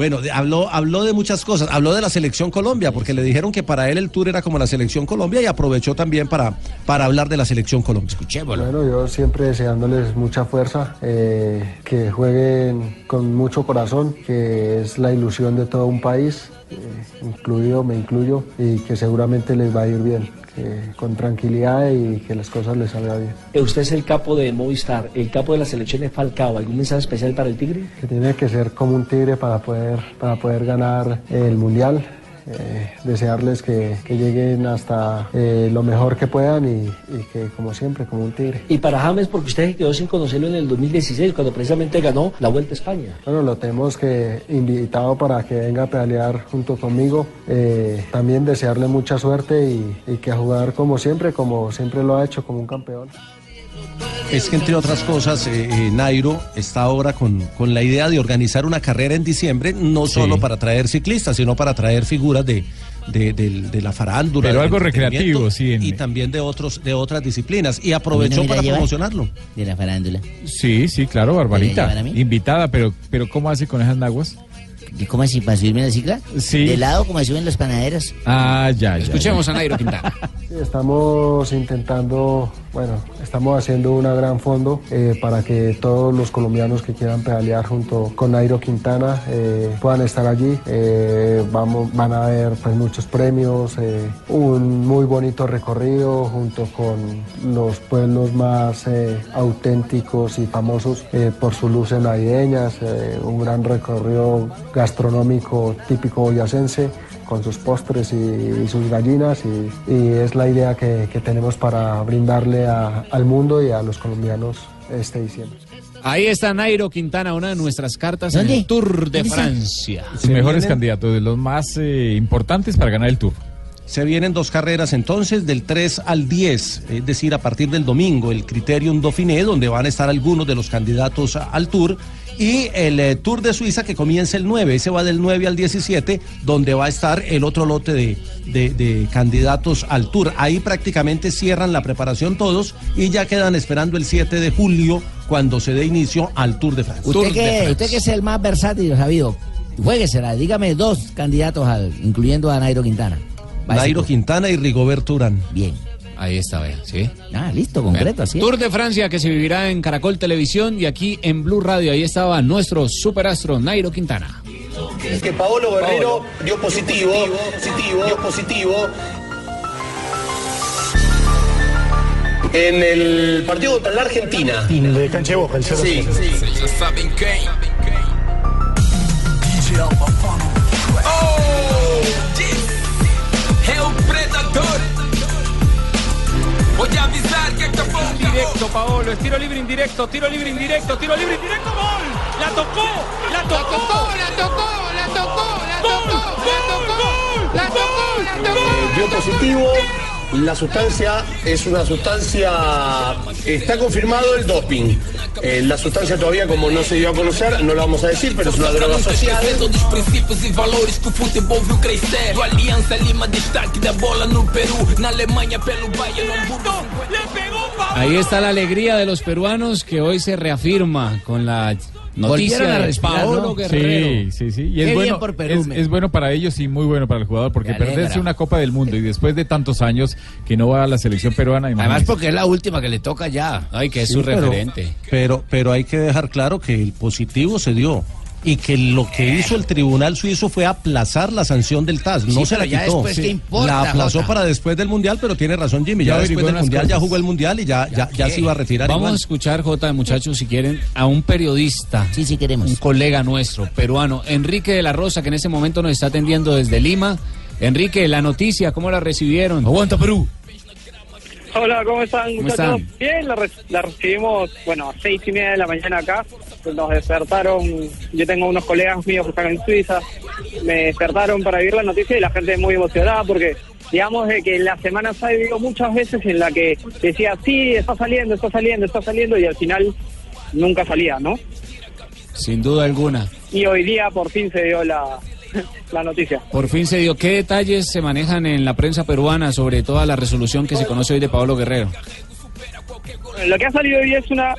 Bueno, de- habló, habló de muchas cosas, habló de la selección Colombia, porque le dijeron que para él el tour era como la selección Colombia y aprovechó también para, para hablar de la selección Colombia. Bueno, yo siempre deseándoles mucha fuerza, eh, que jueguen con mucho corazón, que es la ilusión de todo un país eh, incluido, me incluyo, y que seguramente les va a ir bien, que con tranquilidad y que las cosas les salgan bien. Eh, Usted es el capo de Movistar, el capo de la selección es Falcao. ¿Algún mensaje especial para el Tigre? Que tiene que ser como un tigre para poder, para poder ganar el Mundial. Eh, desearles que, que lleguen hasta eh, lo mejor que puedan y, y que como siempre, como un tigre. Y para James, porque usted se quedó sin conocerlo en el 2016, cuando precisamente ganó la Vuelta a España. Bueno, lo tenemos que invitado para que venga a pedalear junto conmigo. Eh, también desearle mucha suerte y, y que a jugar como siempre, como siempre lo ha hecho, como un campeón. Es que entre otras cosas, eh, eh, Nairo está ahora con, con la idea de organizar una carrera en diciembre, no solo para traer ciclistas, sino para traer figuras de, de, de la farándula. Pero algo recreativo, sí, en- Y también de otros de otras disciplinas. Y aprovechó ¿A mí no me la para lleva? promocionarlo. De la farándula. Sí, sí, claro, Barbarita. Invitada, pero, pero ¿cómo hace con esas naguas? ¿Y cómo así? ¿Para subirme a la cicla? Sí. ¿De lado como suben los panaderos? Ah, ya, ya. Escuchemos a Nairo Quintana. [laughs] Sí, estamos intentando, bueno, estamos haciendo una gran fondo eh, para que todos los colombianos que quieran pedalear junto con Nairo Quintana eh, puedan estar allí. Eh, vamos, van a haber pues, muchos premios, un muy bonito recorrido junto con los pueblos más auténticos y famosos por sus luces navideñas, un gran recorrido gastronómico típico boyacense con sus postres y, y sus gallinas y, y es la idea que, que tenemos para brindarle a- al mundo y a los colombianos este diciembre. Ahí está Nairo Quintana, una de nuestras cartas en el Tour de Francia. Los mejores candidatos, de los más eh, importantes para ganar el Tour. Se vienen dos carreras entonces, del 3 al 10, es decir, a partir del domingo, el Criterium Dauphiné, donde van a estar algunos de los candidatos al Tour, y el eh, Tour de Suiza que comienza el 9, ese va del 9 al 17, donde va a estar el otro lote de, de- de candidatos al Tour. Ahí prácticamente cierran la preparación todos y ya quedan esperando el 7 de julio, cuando se dé inicio al Tour de Francia. Usted que, usted que es el más versátil, sabido, jueguesela, dígame dos candidatos, al, incluyendo a Nairo Quintana. Nairo Quintana y Rigoberto Urán. Bien. Ahí está, vea, ¿sí? Ah, listo, concreto, así. es. Tour de Francia que se vivirá en Caracol Televisión y aquí en Blue Radio. Ahí estaba nuestro superastro Nairo Quintana. que Paolo Guerrero dio positivo, positivo, dio positivo. En el partido contra la Argentina. De cancha de boca, el 0 Sí, sí. Ya saben qué. É o predador. Voy a avisar que acabó. Directo, Paolo, es tiro libre indirecto, tiro libre indirecto, tiro libre indirecto, gol. La tocó, la tocó, la tocó, la tocó, la tocó, la tocó, la tocó, la tocó. Dio positivo. La sustancia es una sustancia. Está confirmado el doping. Eh, la sustancia todavía, como no se dio a conocer, no la vamos a decir, pero es una droga e Hamburgo. Ahí está la alegría de los peruanos que hoy se reafirma con la noticia a Paolo ¿no? Guerrero. Sí, sí, sí. Y Qué es bien bueno, por Perú, es, bueno para ellos y muy bueno para el jugador, porque perderse una Copa del Mundo y después de tantos años que no va a la selección peruana. Además, porque es la última que le toca ya. Ay, que es Sí, su pero- referente. Pero, pero hay que dejar claro que el positivo se dio y que lo que hizo el tribunal suizo fue aplazar la sanción del TAS, no Sí, se la quitó. después, ¿qué importa, la aplazó Jota? para después del mundial, pero tiene razón Jimmy, ya, Ya después del mundial ya jugó el mundial y ya, ya, ya se iba a retirar Vamos a escuchar, Jota, muchachos, si quieren, a un periodista. Sí, sí queremos. Un colega nuestro, peruano, Enrique de la Rosa, que en este momento nos está atendiendo desde Lima. Enrique, la noticia, ¿cómo la recibieron? Aguanta Perú. Hola, ¿cómo están, ¿Cómo muchachos? están? Bien, la, re- la recibimos, bueno, a seis y media de la mañana acá. Nos despertaron, yo tengo unos colegas míos que están en Suiza, me despertaron para vivir la noticia y la gente muy emocionada porque, digamos, de que la semana se ha vivido muchas veces en la que decía, sí, está saliendo, está saliendo, está saliendo y al final nunca salía, ¿no? Sin duda alguna. Y hoy día por fin se dio la, [laughs] la noticia. Por fin se dio. ¿Qué detalles se manejan en la prensa peruana sobre toda la resolución que se conoce hoy de Pablo Guerrero? Lo que ha salido hoy es una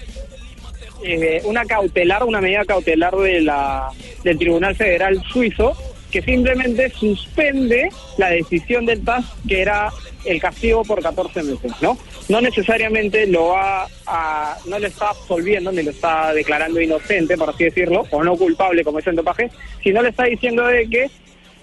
eh, una cautelar, una medida cautelar de la del Tribunal Federal Suizo que simplemente suspende la decisión del TAS que era el castigo por 14 meses, ¿no? No necesariamente lo va a, no lo está absolviendo ni lo está declarando inocente, por así decirlo, o no culpable como es en dopaje, sino le está diciendo de que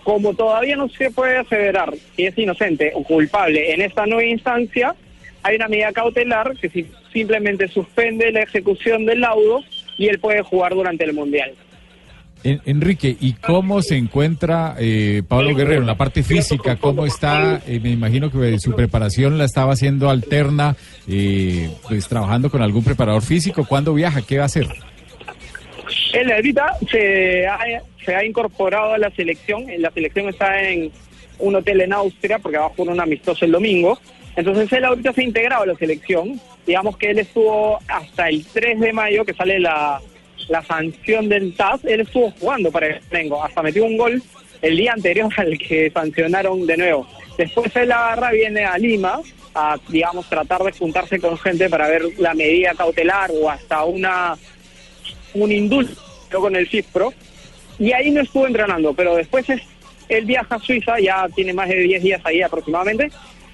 Como todavía no se puede aseverar si es inocente o culpable en esta nueva instancia, hay una medida cautelar que si- simplemente suspende la ejecución del laudo y él puede jugar durante el Mundial. En- Enrique, ¿y cómo se encuentra eh, Pablo Guerrero en la parte física? ¿Cómo está? Eh, me imagino que su preparación la estaba haciendo alterna, eh, pues trabajando con algún preparador físico. ¿Cuándo viaja? ¿Qué va a hacer? Él ahorita se ha, se ha incorporado a la selección. La selección está en un hotel en Austria porque va a jugar un amistoso el domingo. Entonces él ahorita se ha integrado a la selección. Digamos que él estuvo hasta el 3 de mayo que sale la, la sanción del TAS. Él estuvo jugando para el Flamengo. Hasta metió un gol el día anterior [laughs] al que sancionaron de nuevo. Después él agarra, viene a Lima a, digamos, tratar de juntarse con gente para ver la medida cautelar o hasta una un indulto con el CISPRO y ahí no estuvo entrenando, pero después es, él viaja a Suiza, ya tiene más de 10 días ahí aproximadamente,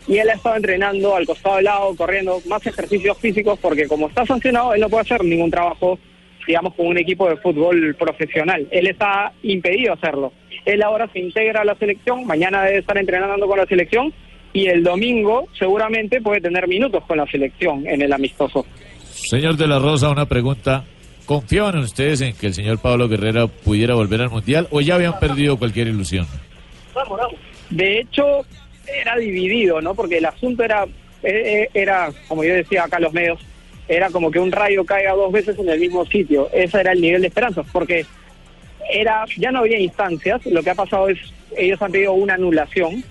y él ha estado entrenando al costado del lado, corriendo más ejercicios físicos, porque como está sancionado, él no puede hacer ningún trabajo, digamos, con un equipo de fútbol profesional. Él está impedido hacerlo. Él ahora se integra a la selección, mañana debe estar entrenando con la selección, y el domingo seguramente puede tener minutos con la selección en el amistoso. Señor de la Rosa, una pregunta. ¿Confiaban ustedes en que el señor Pablo Guerrero pudiera volver al Mundial o ya habían perdido cualquier ilusión? De hecho, era dividido, ¿no? Porque el asunto era, eh, eh, era, como yo decía acá los medios, era como que un rayo caiga dos veces en el mismo sitio. Ese era el nivel de esperanza, porque era, ya no había instancias. Lo que ha pasado es, ellos han pedido una anulación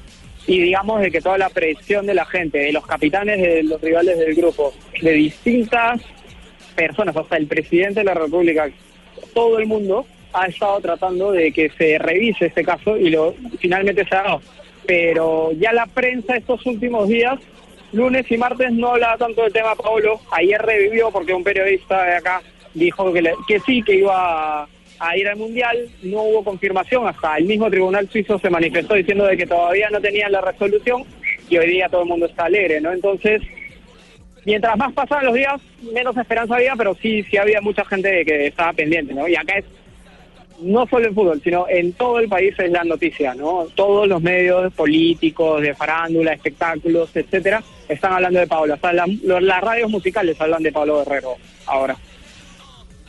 y digamos de que toda la presión de la gente, de los capitanes, de los rivales del grupo, de distintas personas, hasta el presidente de la República, todo el mundo ha estado tratando de que se revise este caso y lo finalmente se ha dado. Pero ya la prensa estos últimos días, lunes y martes, no hablaba tanto del tema Pablo. Ayer revivió porque un periodista de acá dijo que, le- que sí, que iba a, a ir al Mundial. No hubo confirmación, hasta el mismo Tribunal Suizo se manifestó diciendo de que todavía no tenían la resolución y hoy día todo el mundo está alegre, ¿no? Entonces, mientras más pasaban los días, menos esperanza había, pero sí, sí había mucha gente que estaba pendiente, ¿no? Y acá es no solo en fútbol, sino en todo el país es la noticia, ¿no? Todos los medios políticos, de farándula, espectáculos, etcétera, están hablando de Pablo. Las radios musicales hablan de Pablo Guerrero ahora.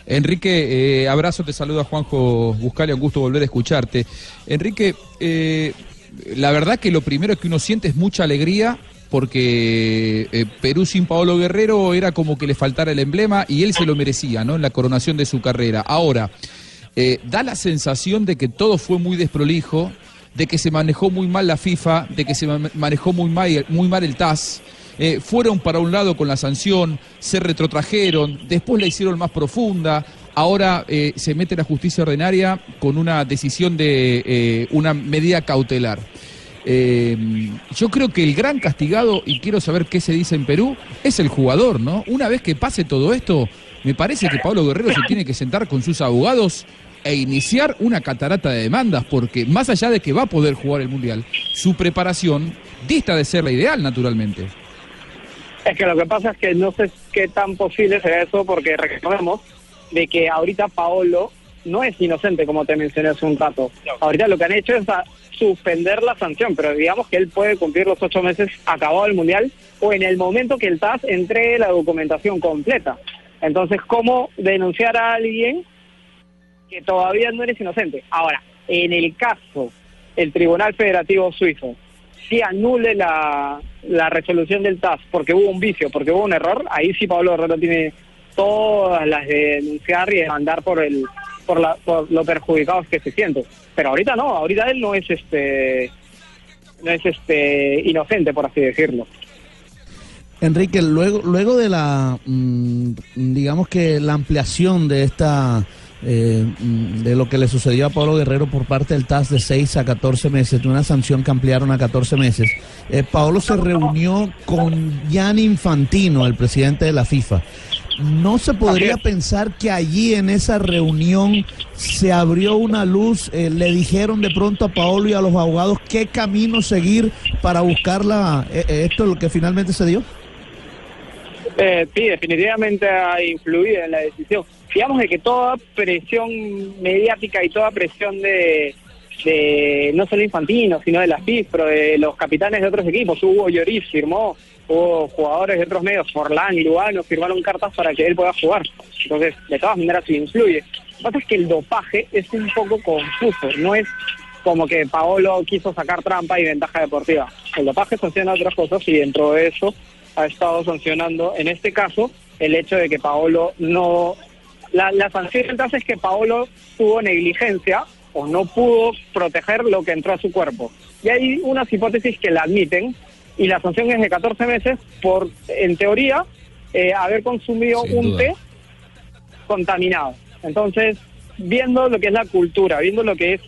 Enrique, eh, abrazo, te saluda Juanjo Buscalia, un gusto volver a escucharte. Enrique, eh, la verdad que lo primero que uno siente es mucha alegría porque eh, Perú sin Paolo Guerrero era como que le faltara el emblema y él se lo merecía, ¿no? En la coronación de su carrera. Ahora, da la sensación de que todo fue muy desprolijo, de que se manejó muy mal la FIFA, de que se ma- manejó muy mal, muy mal el TAS. Eh, fueron para un lado con la sanción, se retrotrajeron, después la hicieron más profunda, ahora eh, se mete la justicia ordinaria con una decisión de eh, una medida cautelar. Yo creo que el gran castigado, y quiero saber qué se dice en Perú, es el jugador, ¿no? Una vez que pase todo esto, me parece que Pablo Guerrero se tiene que sentar con sus abogados e iniciar una catarata de demandas, porque más allá de que va a poder jugar el Mundial, su preparación dista de ser la ideal, naturalmente. Es que lo que pasa es que no sé qué tan posible será eso, porque recordemos de que ahorita Paolo no es inocente, como te mencioné hace un rato. Ahorita lo que han hecho es a- suspender la sanción, pero digamos que él puede cumplir los ocho meses acabado el Mundial o en el momento que el TAS entregue la documentación completa. Entonces, ¿cómo denunciar a alguien que todavía no eres inocente? Ahora, en el caso, el Tribunal Federativo Suizo si anule la, la resolución del TAS porque hubo un vicio, porque hubo un error, ahí sí Pablo Herrero tiene todas las de denunciar y demandar por el por, la, por lo perjudicados que se sienten. Pero ahorita no, ahorita él no es este no es este inocente por así decirlo. Enrique, luego, luego de la, mm, digamos que la ampliación de esta, eh, de lo que le sucedió a Pablo Guerrero por parte del TAS de 6 a 14 meses, de una sanción que ampliaron a 14 meses, eh, Pablo se reunió con Gianni Infantino, el presidente de la FIFA. ¿No se podría pensar que allí en esa reunión se abrió una luz, eh, le dijeron de pronto a Paolo y a los abogados qué camino seguir para buscar la, eh, esto lo que finalmente se dio? Eh, sí, definitivamente ha influido en la decisión. Digamos de que toda presión mediática y toda presión de de no solo Infantino, sino de las FIFPRO, de los capitanes de otros equipos. Hugo Lloris firmó, hubo jugadores de otros medios, Forlán y firmaron cartas para que él pueda jugar. Entonces, de todas maneras, sí influye. Lo que pasa es que el dopaje es un poco confuso, no es como que Paolo quiso sacar trampa y ventaja deportiva. El dopaje sanciona otras cosas y dentro de eso ha estado sancionando, en este caso, el hecho de que Paolo no... La, la sanción entonces es que Paolo tuvo negligencia o no pudo proteger lo que entró a su cuerpo. Y hay unas hipótesis que la admiten y la sanción es de 14 meses por, en teoría, eh, haber consumido Sin un duda. té contaminado. Entonces, viendo lo que es la cultura, viendo lo que es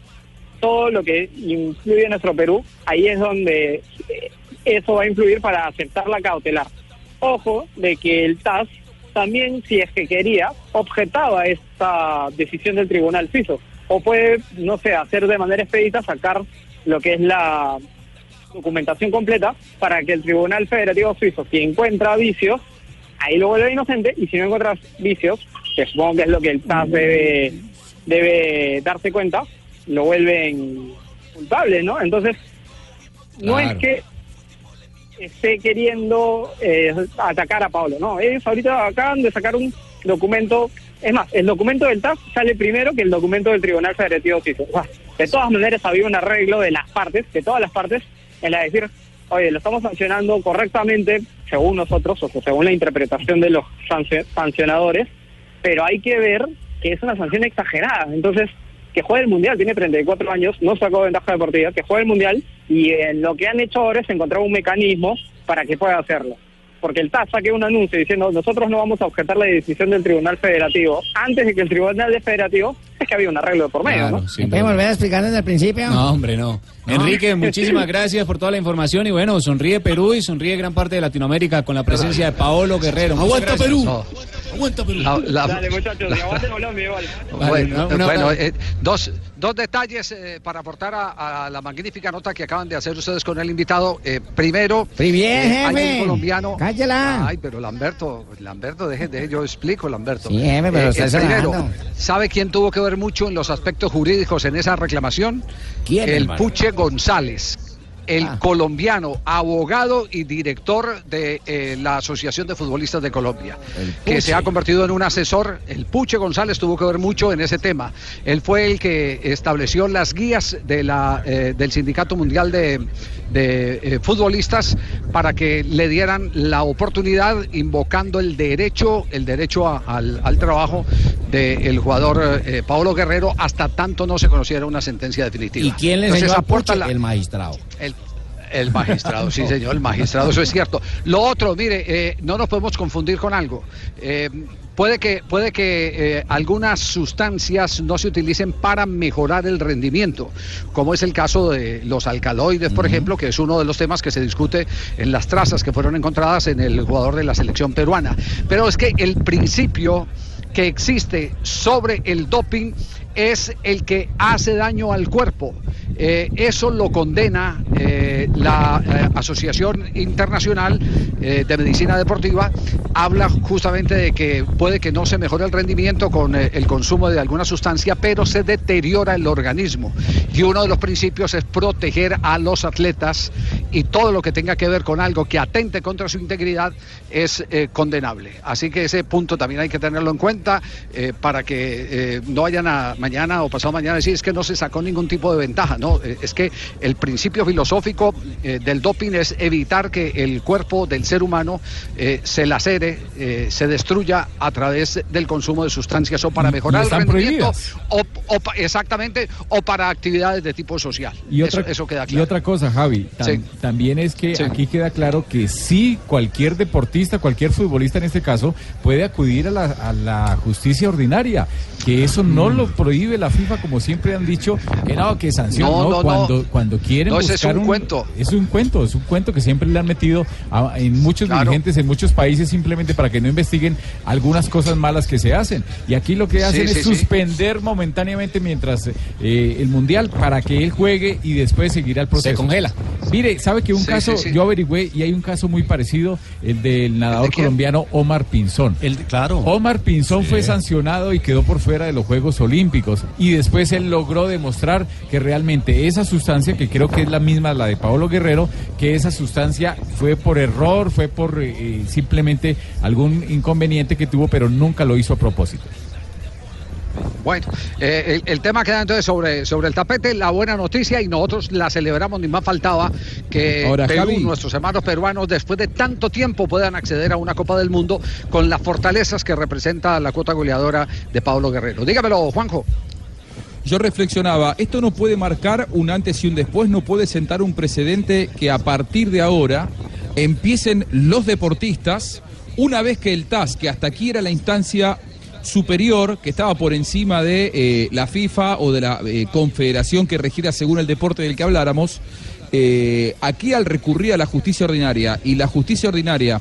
todo lo que influye en nuestro Perú, ahí es donde eh, eso va a influir para aceptar la cautelar. Ojo de que el TAS también, si es que quería, objetaba esta decisión del tribunal suizo. O puede, no sé, hacer de manera expedita, sacar lo que es la documentación completa para que el Tribunal Federativo Suizo, si encuentra vicios, ahí lo vuelve inocente y si no encuentra vicios, que supongo que es lo que el TAS debe, debe darse cuenta, lo vuelven culpable, ¿no? Entonces, no es que esté queriendo eh, atacar a Pablo, no, ellos ahorita acaban de sacar un documento, es más, el documento del TAS sale primero que el documento del Tribunal Federativo Suizo. O sea, De todas maneras había un arreglo de las partes, de todas las partes, en la de decir, oye, lo estamos sancionando correctamente, según nosotros, o según la interpretación de los sancio- sancionadores, pero hay que ver que es una sanción exagerada. Entonces, que juegue el Mundial, tiene 34 años, no sacó ventaja deportiva, que juegue el Mundial y en lo que han hecho ahora es encontrar un mecanismo para que pueda hacerlo. Porque el TAS saque un anuncio diciendo nosotros no vamos a objetar la decisión del Tribunal Federativo antes de que el Tribunal Federativo es que había un arreglo de por medio, Claro, ¿no? ¿Me volver a explicar desde el principio? No, hombre, no. Enrique, [laughs] muchísimas gracias por toda la información y bueno, sonríe Perú y sonríe gran parte de Latinoamérica con la presencia de Paolo Guerrero. Muchas Aguanta gracias. Perú. Aguanta Perú. La- la- Dale, muchachos, y aguante Colombia igual. Bueno, eh, dos, dos detalles eh, para aportar a, a la magnífica nota que acaban de hacer ustedes con el invitado. Eh, primero, bien, eh, hay un colombiano. Cállala. Ay, pero Lamberto, Lamberto, deje, deje, yo explico, Lamberto. Sí, jefe, pero está primero. ¿sabe quién tuvo que ver mucho en los aspectos jurídicos en esa reclamación? ¿Quién, El hermano? Puche González. El Ah. colombiano, abogado y director de eh, la Asociación de Futbolistas de Colombia, que se ha convertido en un asesor. El Puche González tuvo que ver mucho en ese tema. Él fue el que estableció las guías de la, eh, del Sindicato Mundial de, de, eh, Futbolistas para que le dieran la oportunidad, invocando el derecho, el derecho a- al, al trabajo del jugador eh, Paolo Guerrero, hasta tanto no se conociera una sentencia definitiva. ¿Y quién le enseñó la- El magistrado. el, el magistrado, sí [laughs] señor, el magistrado, eso es cierto. Lo otro, mire, eh, no nos podemos confundir con algo. Eh, puede que, puede que eh, algunas sustancias no se utilicen para mejorar el rendimiento, como es el caso de los alcaloides, por ejemplo, que es uno de los temas que se discute en las trazas que fueron encontradas en el jugador de la selección peruana. Pero es que el principio que existe sobre el doping es el que hace daño al cuerpo. Eh, eso lo condena eh, la eh, Asociación Internacional de Medicina Deportiva. Habla justamente de que puede que no se mejore el rendimiento con el consumo de alguna sustancia, pero se deteriora el organismo. Y uno de los principios es proteger a los atletas y todo lo que tenga que ver con algo que atente contra su integridad es condenable. Así que ese punto también hay que tenerlo en cuenta para que no vayan a mañana o pasado mañana decir es que no se sacó ningún tipo de ventaja. No, Eh, es que el principio filosófico eh, del doping es evitar que el cuerpo del ser humano eh, se lacere, eh, se destruya a través del consumo de sustancias o para Y- y mejorar el rendimiento o, o exactamente o para actividades de tipo social. Y otra, eso, eso queda y claro. otra cosa, Javi, tam- Sí. también es que Sí. aquí queda claro que sí, cualquier deportista, cualquier futbolista en este caso, puede acudir a la, a la justicia ordinaria, que eso no Mm. lo prohíbe la FIFA, como siempre han dicho, que no, que sanción, No, no, no, no. cuando, cuando quieren No, ese es buscar un cuento. Es un cuento, es un cuento que siempre le han metido a- en muchos dirigentes, en muchos países, simplemente para que no investiguen algunas cosas malas que se hacen. Y aquí lo que hacen sí, es sí. suspender momentáneamente mientras eh, el Mundial para que él juegue y después seguirá el proceso. Se congela. Mire, ¿sabe que un Sí, caso, sí, sí. yo averigüé y hay un caso muy parecido, el del nadador colombiano Omar Pinzón. El, claro. Omar Pinzón fue sancionado y quedó por fuera de los Juegos Olímpicos. Y después él logró demostrar que realmente esa sustancia, que creo que es la misma la de Paolo Guerrero, que esa sustancia fue por error, fue por eh, eh, simplemente algún inconveniente que tuvo, pero nunca lo hizo a propósito. Bueno, eh, el, el tema queda entonces sobre, sobre el tapete, la buena noticia y nosotros la celebramos, ni más faltaba que Ahora, Perú, Javi. nuestros hermanos peruanos, después de tanto tiempo puedan acceder a una Copa del Mundo con las fortalezas que representa la cuota goleadora de Pablo Guerrero. Dígamelo, Juanjo. Yo reflexionaba, esto no puede marcar un antes y un después, no puede sentar un precedente que a partir de ahora empiecen los deportistas, una vez que el TAS, que hasta aquí era la instancia superior, que estaba por encima de eh, la FIFA o de la eh, confederación que regira según el deporte del que habláramos, eh, aquí al recurrir a la justicia ordinaria y la justicia ordinaria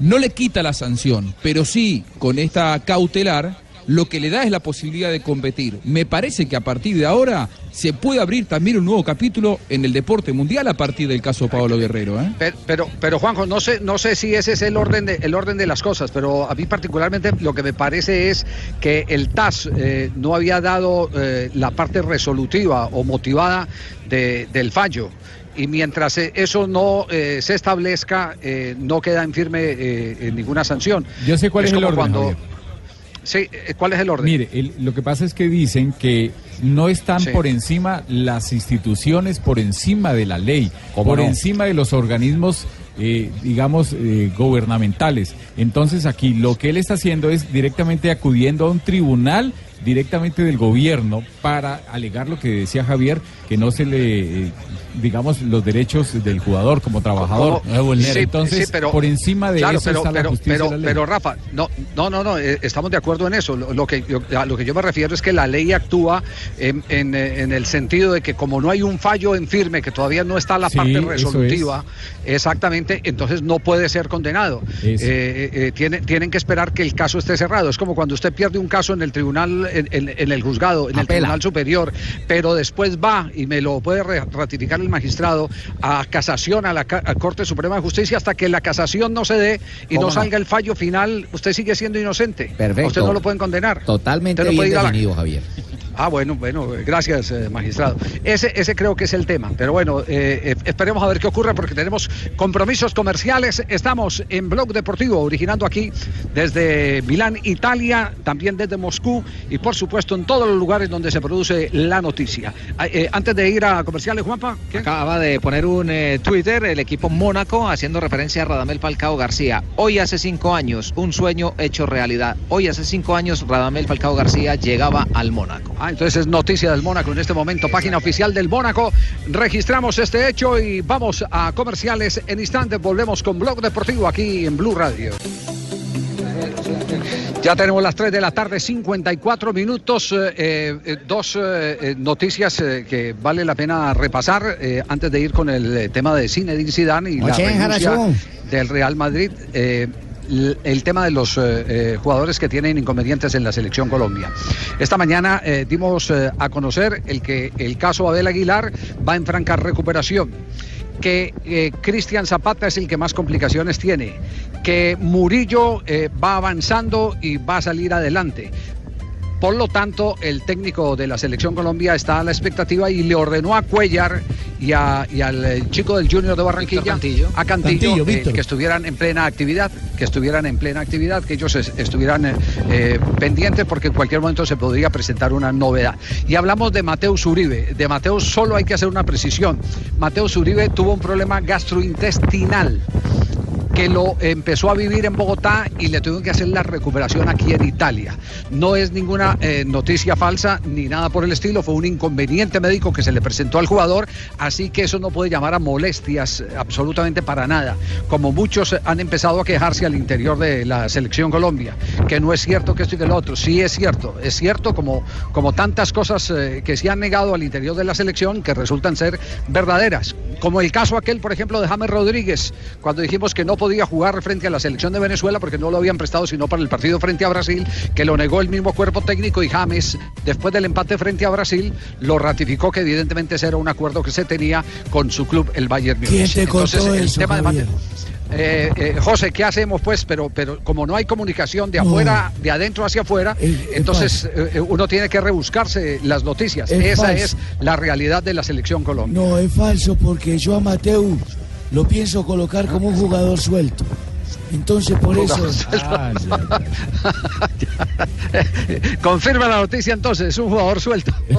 no le quita la sanción, pero sí con esta cautelar, lo que le da es la posibilidad de competir. Me parece que a partir de ahora se puede abrir también un nuevo capítulo en el deporte mundial a partir del caso Pablo Guerrero. ¿eh? Pero, pero, pero, Juanjo, no sé, no sé si ese es el orden de, el orden de las cosas, pero a mí particularmente lo que me parece es que el TAS eh, no había dado eh, la parte resolutiva o motivada de- del fallo. Y mientras eh, eso no eh, se establezca, eh, no queda en firme eh, ninguna sanción. Yo sé cuál es, el como orden. cuando- Javier. Sí, eh, ¿cuál es el orden? Mire, el- lo que pasa es que dicen que no están Sí. por encima las instituciones, por encima de la ley, ¿Cómo por no? encima de los organismos, eh, digamos, eh, gubernamentales. Entonces aquí lo que él está haciendo es directamente acudiendo a un tribunal directamente del gobierno para alegar lo que decía Javier, que no se le, eh, digamos, los derechos del jugador como trabajador. Entonces, sí, pero- por encima de claro, eso pero, está la pero, justicia pero, y la ley. pero, Rafa, no, no, no, no, eh, estamos de acuerdo en eso. Lo, lo que yo, a lo que yo me refiero es que la ley actúa en, en, en el sentido de que como no hay un fallo en firme, que todavía no está la Sí, parte eso resolutiva, exactamente, entonces no puede ser condenado. Eh, tiene- tienen que esperar que el caso esté cerrado. Es como cuando usted pierde un caso en el tribunal, en, en- en el juzgado, en el tribunal superior, pero después va y me lo puede ratificar el magistrado a casación a la a Corte Suprema de Justicia hasta que la casación no se dé y ¿Cómo no no? salga el fallo final, usted sigue siendo inocente. Perfecto. A Usted no lo pueden condenar. Totalmente Usted no puede bien ir a la- definido, Javier. Ah, bueno, bueno, gracias, eh, magistrado. Ese, ese creo que es el tema. Pero bueno, eh, eh, esperemos a ver qué ocurre porque tenemos compromisos comerciales. Estamos en Blog Deportivo, originando aquí desde Milán, Italia, también desde Moscú y por supuesto en todos los lugares donde se produce la noticia. Ah, antes de ir a comerciales, Juanpa. Acaba de poner un Twitter el equipo Mónaco haciendo referencia a Radamel Falcao García. Hoy hace cinco años, un sueño hecho realidad. Hoy hace cinco años Radamel Falcao García llegaba al Mónaco. Ah, entonces es noticia del Mónaco en este momento, página oficial del Mónaco. Registramos este hecho y vamos a comerciales en instantes. Volvemos con Blog Deportivo aquí en Blue Radio. Ya tenemos las 3 de la tarde, 54 minutos. eh, eh, dos eh, noticias que vale la pena repasar antes de ir con el tema de Zinedine Zidane y la Oye, Jarazón. del Real Madrid. El tema de los eh, eh, jugadores que tienen inconvenientes en la selección Colombia. Esta mañana eh, dimos a conocer el que el caso Abel Aguilar va en franca recuperación que Cristian Zapata es el que más complicaciones tiene, que Murillo va avanzando y va a salir adelante. Por lo tanto, el técnico de la selección Colombia está a la expectativa y le ordenó a Cuellar y, a- y al eh, chico del Junior de Barranquilla, a Cantillo, Cantillo, eh, que estuvieran en plena actividad, que estuvieran en plena actividad, que ellos es- estuvieran eh, eh, pendientes porque en cualquier momento se podría presentar una novedad. Y hablamos de Mateus Uribe. De Mateus solo hay que hacer una precisión. Mateus Uribe tuvo un problema gastrointestinal que lo empezó a vivir en Bogotá y le tuvieron que hacer la recuperación aquí en Italia. No es ninguna eh, noticia falsa ni nada por el estilo, fue un inconveniente médico que se le presentó al jugador, así que eso no puede llamar a molestias eh, absolutamente para nada, como muchos eh, han empezado a quejarse al interior de la selección Colombia, que no es cierto que esto y que lo otro, sí es cierto, es cierto como, como tantas cosas que se han negado al interior de la selección que resultan ser verdaderas, como el caso aquel, por ejemplo, de James Rodríguez, cuando dijimos que no podía jugar frente a la selección de Venezuela porque no lo habían prestado sino para el partido frente a Brasil, que lo negó el mismo cuerpo técnico y James, después del empate frente a Brasil, lo ratificó que evidentemente ese era un acuerdo que se tenía con su club, el Bayern Múnich. ¿Quién te Entonces, el eso, tema de Javier? Eh, eh, José, ¿qué hacemos pues? Pero, pero como no hay comunicación de afuera, de adentro hacia afuera, entonces eh, uno tiene que rebuscarse las noticias. Es Esa falso. es la realidad de la selección Colombia. No, es falso porque yo a Mateu lo pienso colocar como un jugador suelto. Entonces por eso... Suelto. [laughs] Confirma la noticia entonces, es un jugador suelto. [laughs]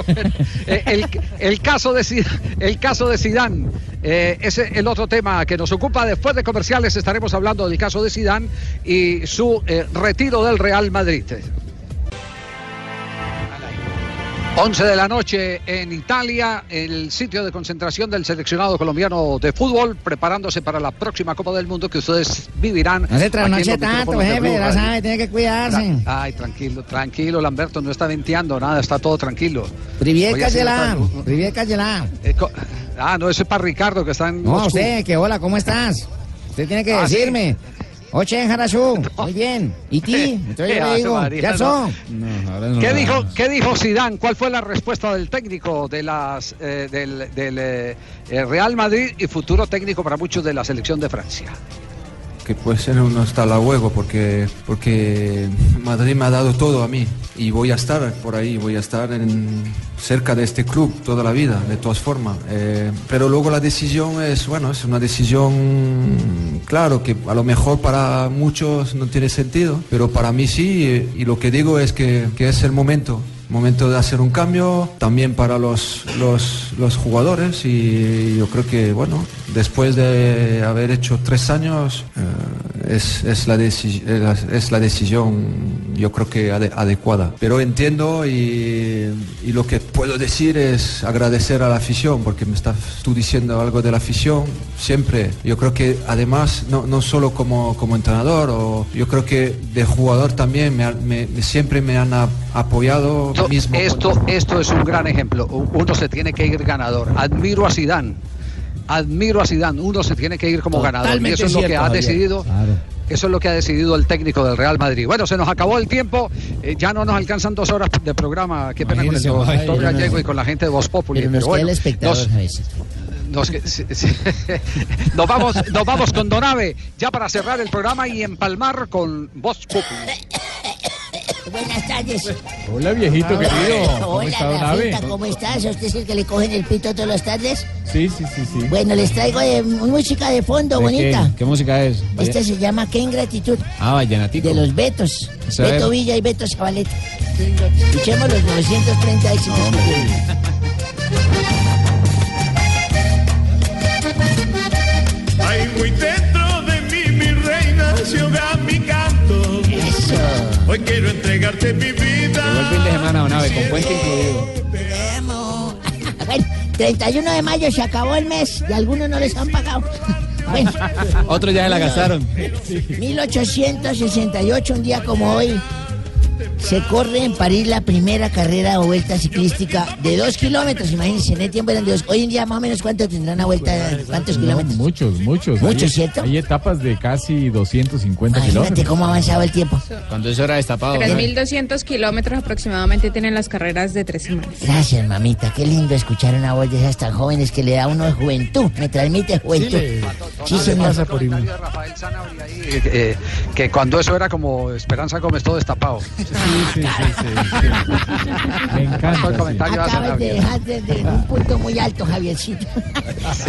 Eh, el, el caso de Zidane, el caso de Zidane, eh, es el otro tema que nos ocupa. Después de comerciales estaremos hablando del caso de Zidane y su eh, retiro del Real Madrid. 11 de la noche en Italia, el sitio de concentración del seleccionado colombiano de fútbol, preparándose para la próxima Copa del Mundo que ustedes vivirán. No se trasnoche tanto, jefe, ya sabe, tiene que cuidarse. Tra- Ay, tranquilo, tranquilo, Lamberto, no está venteando nada, está todo tranquilo. Cayelá. eh, co- ah, no, eso es para Ricardo que está en No, Moscú. usted, que hola, ¿cómo estás? Usted tiene que Ah, ¿sí? Oche, Jarasú, [laughs] muy bien. ¿Y ti? Entonces yo le [laughs] digo, María, ya no. son. ¿Qué dijo, ¿Qué dijo Zidane? ¿Cuál fue la respuesta del técnico de las, eh, del, del, eh, eh, Real Madrid y futuro técnico para muchos de la selección de Francia? que puede ser un hasta la juego porque porque Madrid me ha dado todo a mí y voy a estar por ahí voy a estar en, cerca de este club toda la vida de todas formas. Eh, pero luego la decisión es bueno es una decisión claro que a lo mejor para muchos no tiene sentido pero para mí sí eh, y lo que digo es que, que es el momento momento de hacer un cambio también para los, los, los jugadores y yo creo que bueno después de haber hecho tres años eh, es, es, la es la- decisión yo creo que ade- adecuada. Pero entiendo y, y lo que puedo decir es agradecer a la afición porque me estás tú diciendo algo de la afición siempre. Yo creo que además no, no solo como, como entrenador o yo creo que de jugador también me, me- siempre me han apoyado mismo Esto, esto es un gran ejemplo. Uno se tiene que ir ganador. Admiro a Zidane. Admiro a Zidane. Uno se tiene que ir como ganador. Y eso es lo que ha Javier. decidido. Eso es lo que ha decidido el técnico del Real Madrid. Bueno, se nos acabó el tiempo. Eh, ya no nos alcanzan dos horas de programa. Qué pena con el doctor Gallego no. y con la gente de Voz Populi. Pero nos pero queda el espectador. [laughs] Nos vamos, nos vamos con Donave ya para cerrar el programa y empalmar con Voz Populi. Buenas tardes. Hola, viejito querido. ¿Cómo Hola, está? Rafita, ¿cómo estás? ¿A usted es el que le cogen el pito todas las tardes? Sí, sí, sí, sí. Bueno, les traigo de música de fondo, ¿De bonita. ¿Qué, ¿Qué música es? Esta se llama Qué ingratitud. Ah, vallenatico. De los Betos. Eso es. Beto Villa y Beto Zabaleta. Escuchemos los 930 éxitos. tienen. Hay muy dentro de mí, mi reina, se mi canto. Hoy quiero entregarte mi vida. Llegó el fin de semana, don Abe, con puente incluido. [laughs] Bueno, 31 de mayo se acabó el mes y algunos no les han pagado. [laughs] Bueno, Otros ya se la gastaron. 1868, un día como hoy, se corre en París la primera carrera o vuelta ciclística de dos kilómetros. Imagínense, en el tiempo eran de dos. Hoy en día, más o menos, ¿cuánto tendrá una vuelta? ¿Cuántos No, kilómetros? muchos, muchos. Muchos, Hay- ¿cierto? Hay etapas de casi 250 Imagínate kilómetros. cómo ha avanzado el tiempo. Cuando es hora destapado. ¿no? 3.200 kilómetros aproximadamente tienen las carreras de tres semanas. Gracias, mamita. Qué lindo escuchar una voz de esas tan jóvenes que le da a uno de juventud. Me transmite juventud. Sí, señor. Eh, eh, que cuando eso era como Esperanza Gómez todo destapado. [laughs] Me encanta. El comentario hace Acabas de dejar desde un punto muy alto, Javiercito.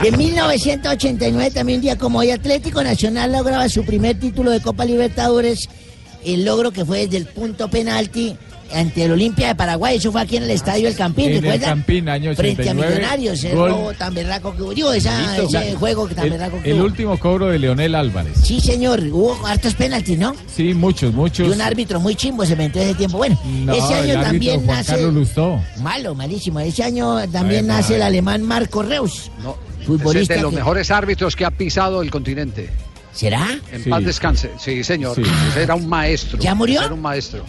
En 1989, también un día como hoy, Atlético Nacional lograba su primer título de Copa Libertadores. El logro que fue desde el punto penalti ante el Olimpia de Paraguay. Eso fue aquí en el Estadio El Campín, En el. Campín, año Frente a 89. Millonarios, el gol- robo tan berraco que hubo. Digo, esa- ese juego tan el, berraco que el hubo. último cobro de Leonel Álvarez. Sí, señor, hubo hartos penaltis, ¿no? Sí, muchos, muchos. Y un árbitro muy chimbo se metió ese tiempo. Bueno, No, ese año también Juan nace. Carlos Lustó. Malo, malísimo. Ese año también nace el alemán Marco Reus. No, futbolista es de los que- mejores árbitros que ha pisado el continente. ¿Será? En Sí. paz descanse. Sí, señor. Sí. Era un maestro. ¿Ya murió? Era un maestro.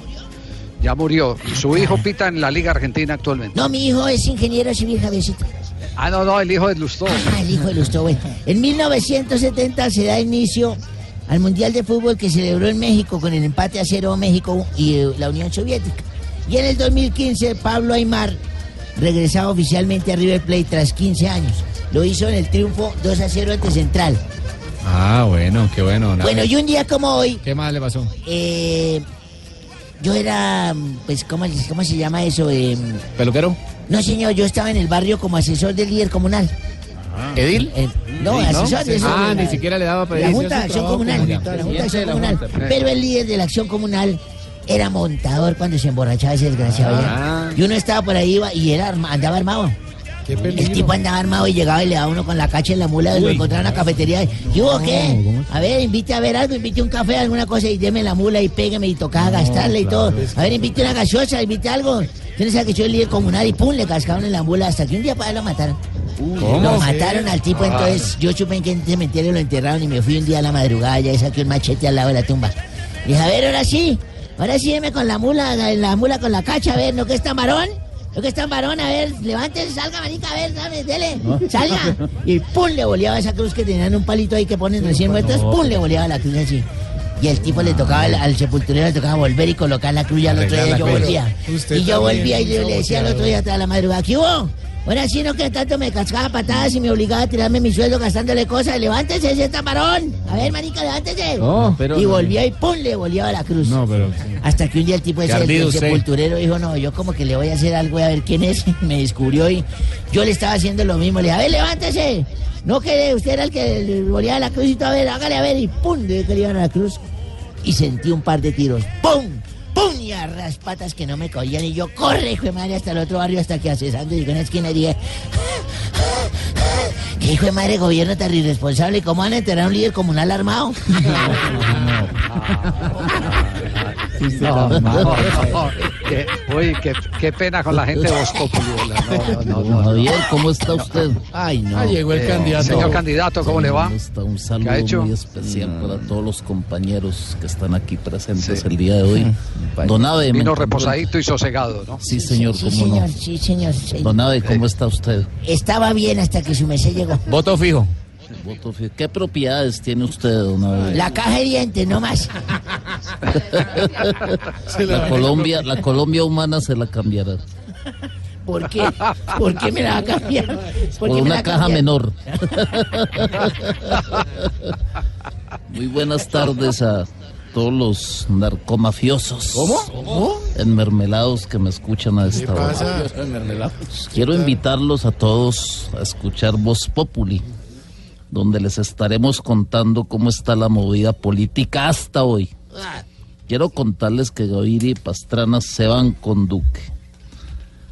Ya murió. Y su hijo pita en la Liga Argentina actualmente. No, mi hijo es ingeniero civil, Javiercito. Ah, no, no, el hijo de Lustó. Ah, el hijo de Lustó, bueno. En 1970 se da inicio al Mundial de Fútbol que celebró en México con el empate a cero México y eh, la Unión Soviética. Y en el 2015 Pablo Aymar regresaba oficialmente a River Plate tras 15 años. Lo hizo en el triunfo 2 a 0 ante Central. Ah, bueno, qué bueno. Bueno, y un día como hoy, ¿Qué más le pasó? eh, yo era, pues, ¿cómo, cómo se llama eso? Eh, ¿Peluquero? no, señor, yo estaba en el barrio como asesor del líder comunal. ¿Edil? Eh, no, asesor de eso. Ah, de ni siquiera le daba La Junta de Acción Comunal. La Junta de Acción Comunal. Pero el líder de la Acción Comunal era montador cuando se emborrachaba ese desgraciado. Ah. Y uno estaba por ahí iba, y era, andaba armado. El tipo andaba armado y llegaba y le daba uno con la cacha en la mula, lo encontraba en la cafetería. y, ¿Y hubo qué? A ver, invite a ver algo, invite un café, alguna cosa y deme la mula y pégueme y tocaba gastarle y todo. A ver, invite una gaseosa, invite algo. Usted no sabe que yo soy el líder comunal y pum, le cascaron en la mula hasta que un día para lo mataron. ¿Cómo? Lo mataron al tipo, Ah. entonces yo supe en qué cementerio lo enterraron y me fui un día a la madrugada y saqué un machete al lado de la tumba. Y dije, a ver, ahora sí, ahora sí, deme con la mula, la mula con la cacha, a ver, ¿no que es tamarón? ¿No que es tamarón? A ver, levántese, salga, manica, a ver, dame, dele, [laughs] salga. Y pum, le boleaba esa cruz que tenían un palito ahí que ponen recién muertos, pum, le boleaba la cruz así. Y el tipo le tocaba al, al sepulturero, le tocaba volver y colocar la cruz y al otro día yo volvía. Y yo volvía y yo le decía al otro día hasta la madrugada, ¿qué hubo? Ahora sí, no que tanto me cascaba patadas y me obligaba a tirarme mi sueldo gastándole cosas. Levántese ese tamarón. A ver, marica, levántese. No, pero y no. volvía y pum, le boleaba la cruz. No, pero... Hasta que un día el tipo ese usted. sepulturero dijo, no, yo como que le voy a hacer algo, voy a ver quién es. [laughs] Me descubrió y yo le estaba haciendo lo mismo. Le dije, a ver, levántese. No que usted era el que le boleaba la cruz y todo, a ver, hágale a ver. Y pum, le iban a la cruz. Y sentí un par de tiros. ¡Pum! ¡Pum! Y a raspatas que no me cogían. Y yo, corre, hijo de madre, hasta el otro barrio, hasta que accesando y en una esquina dije, ¿qué hijo de madre gobierno tan irresponsable? ¿Cómo van a enterrar a un líder comunal armado? No, no, no. Qué- uy, qué, qué pena con la gente de Populi, No, no, no, no. Javier, ¿cómo está usted? Ay, no. Ah, llegó el candidato. Señor candidato, ¿cómo le va? está? Un ¿Qué ha saludo hecho? muy especial para todos los compañeros que están aquí presentes el día de hoy. Don Abe, me Vino reposadito y sosegado, ¿no? Sí, señor, Sí, cómo señor, no. sí, señor. sí. Don Abe, ¿cómo está usted? Estaba bien hasta que su mesé llegó. Voto fijo. Voto fijo. ¿Qué propiedades tiene usted, don Abe? La caja de dientes, no más. La Colombia, la Colombia humana se la cambiará. ¿Por qué? ¿Por qué me la va a cambiar? Por una caja menor. Muy buenas tardes a todos los narcomafiosos. ¿Cómo? Enmermelados que me escuchan a esta hora. Quiero invitarlos a todos a escuchar Voz Populi, donde les estaremos contando cómo está la movida política hasta hoy. Quiero contarles que Gaviria y Pastrana se van con Duque.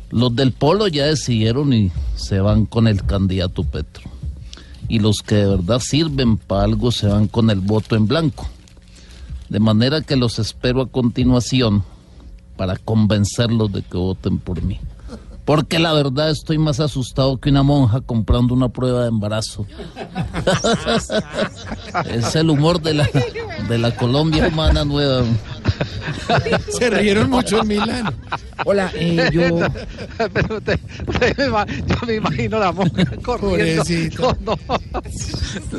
Los del Polo ya decidieron y se van con el candidato Petro. Y los que de verdad sirven para algo se van con el voto en blanco. De manera que los espero a continuación para convencerlos de que voten por mí. Porque la verdad estoy más asustado que una monja comprando una prueba de embarazo. [laughs] es el humor de la, de la Colombia humana nueva. Se rieron mucho en Milán. Hola, eh, yo. [laughs] Pero ima- yo me imagino la monja corriendo. No, no.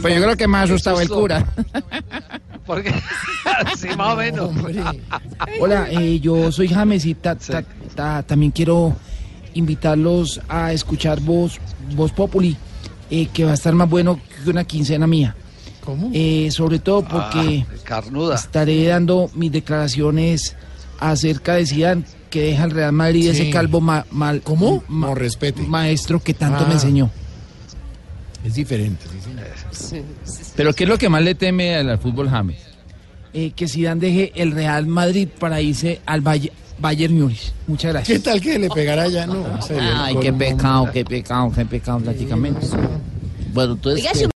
Pues yo creo que más asustaba el cura. Porque, [laughs] sí, más o menos. Hola, eh, yo soy James y ta- ta- ta- también quiero invitarlos a escuchar Voz, Voz Populi, eh, que va a estar más bueno que una quincena mía. ¿Cómo? Eh, sobre todo porque Ah, carnuda. estaré dando mis declaraciones acerca de Zidane, que deja el Real Madrid, Sí. ese calvo ma- mal, ¿Cómo? No, respete. maestro que tanto Ah. me enseñó. Es diferente. Pero ¿qué es lo que más le teme al, fútbol James? Eh, que Zidane deje el Real Madrid para irse al Bayer, Bayern Múnich. Muchas gracias. ¿Qué tal que le pegará ya? No, en serio, Ay, qué pecado, qué pecado, qué pecado prácticamente. Bueno, entonces...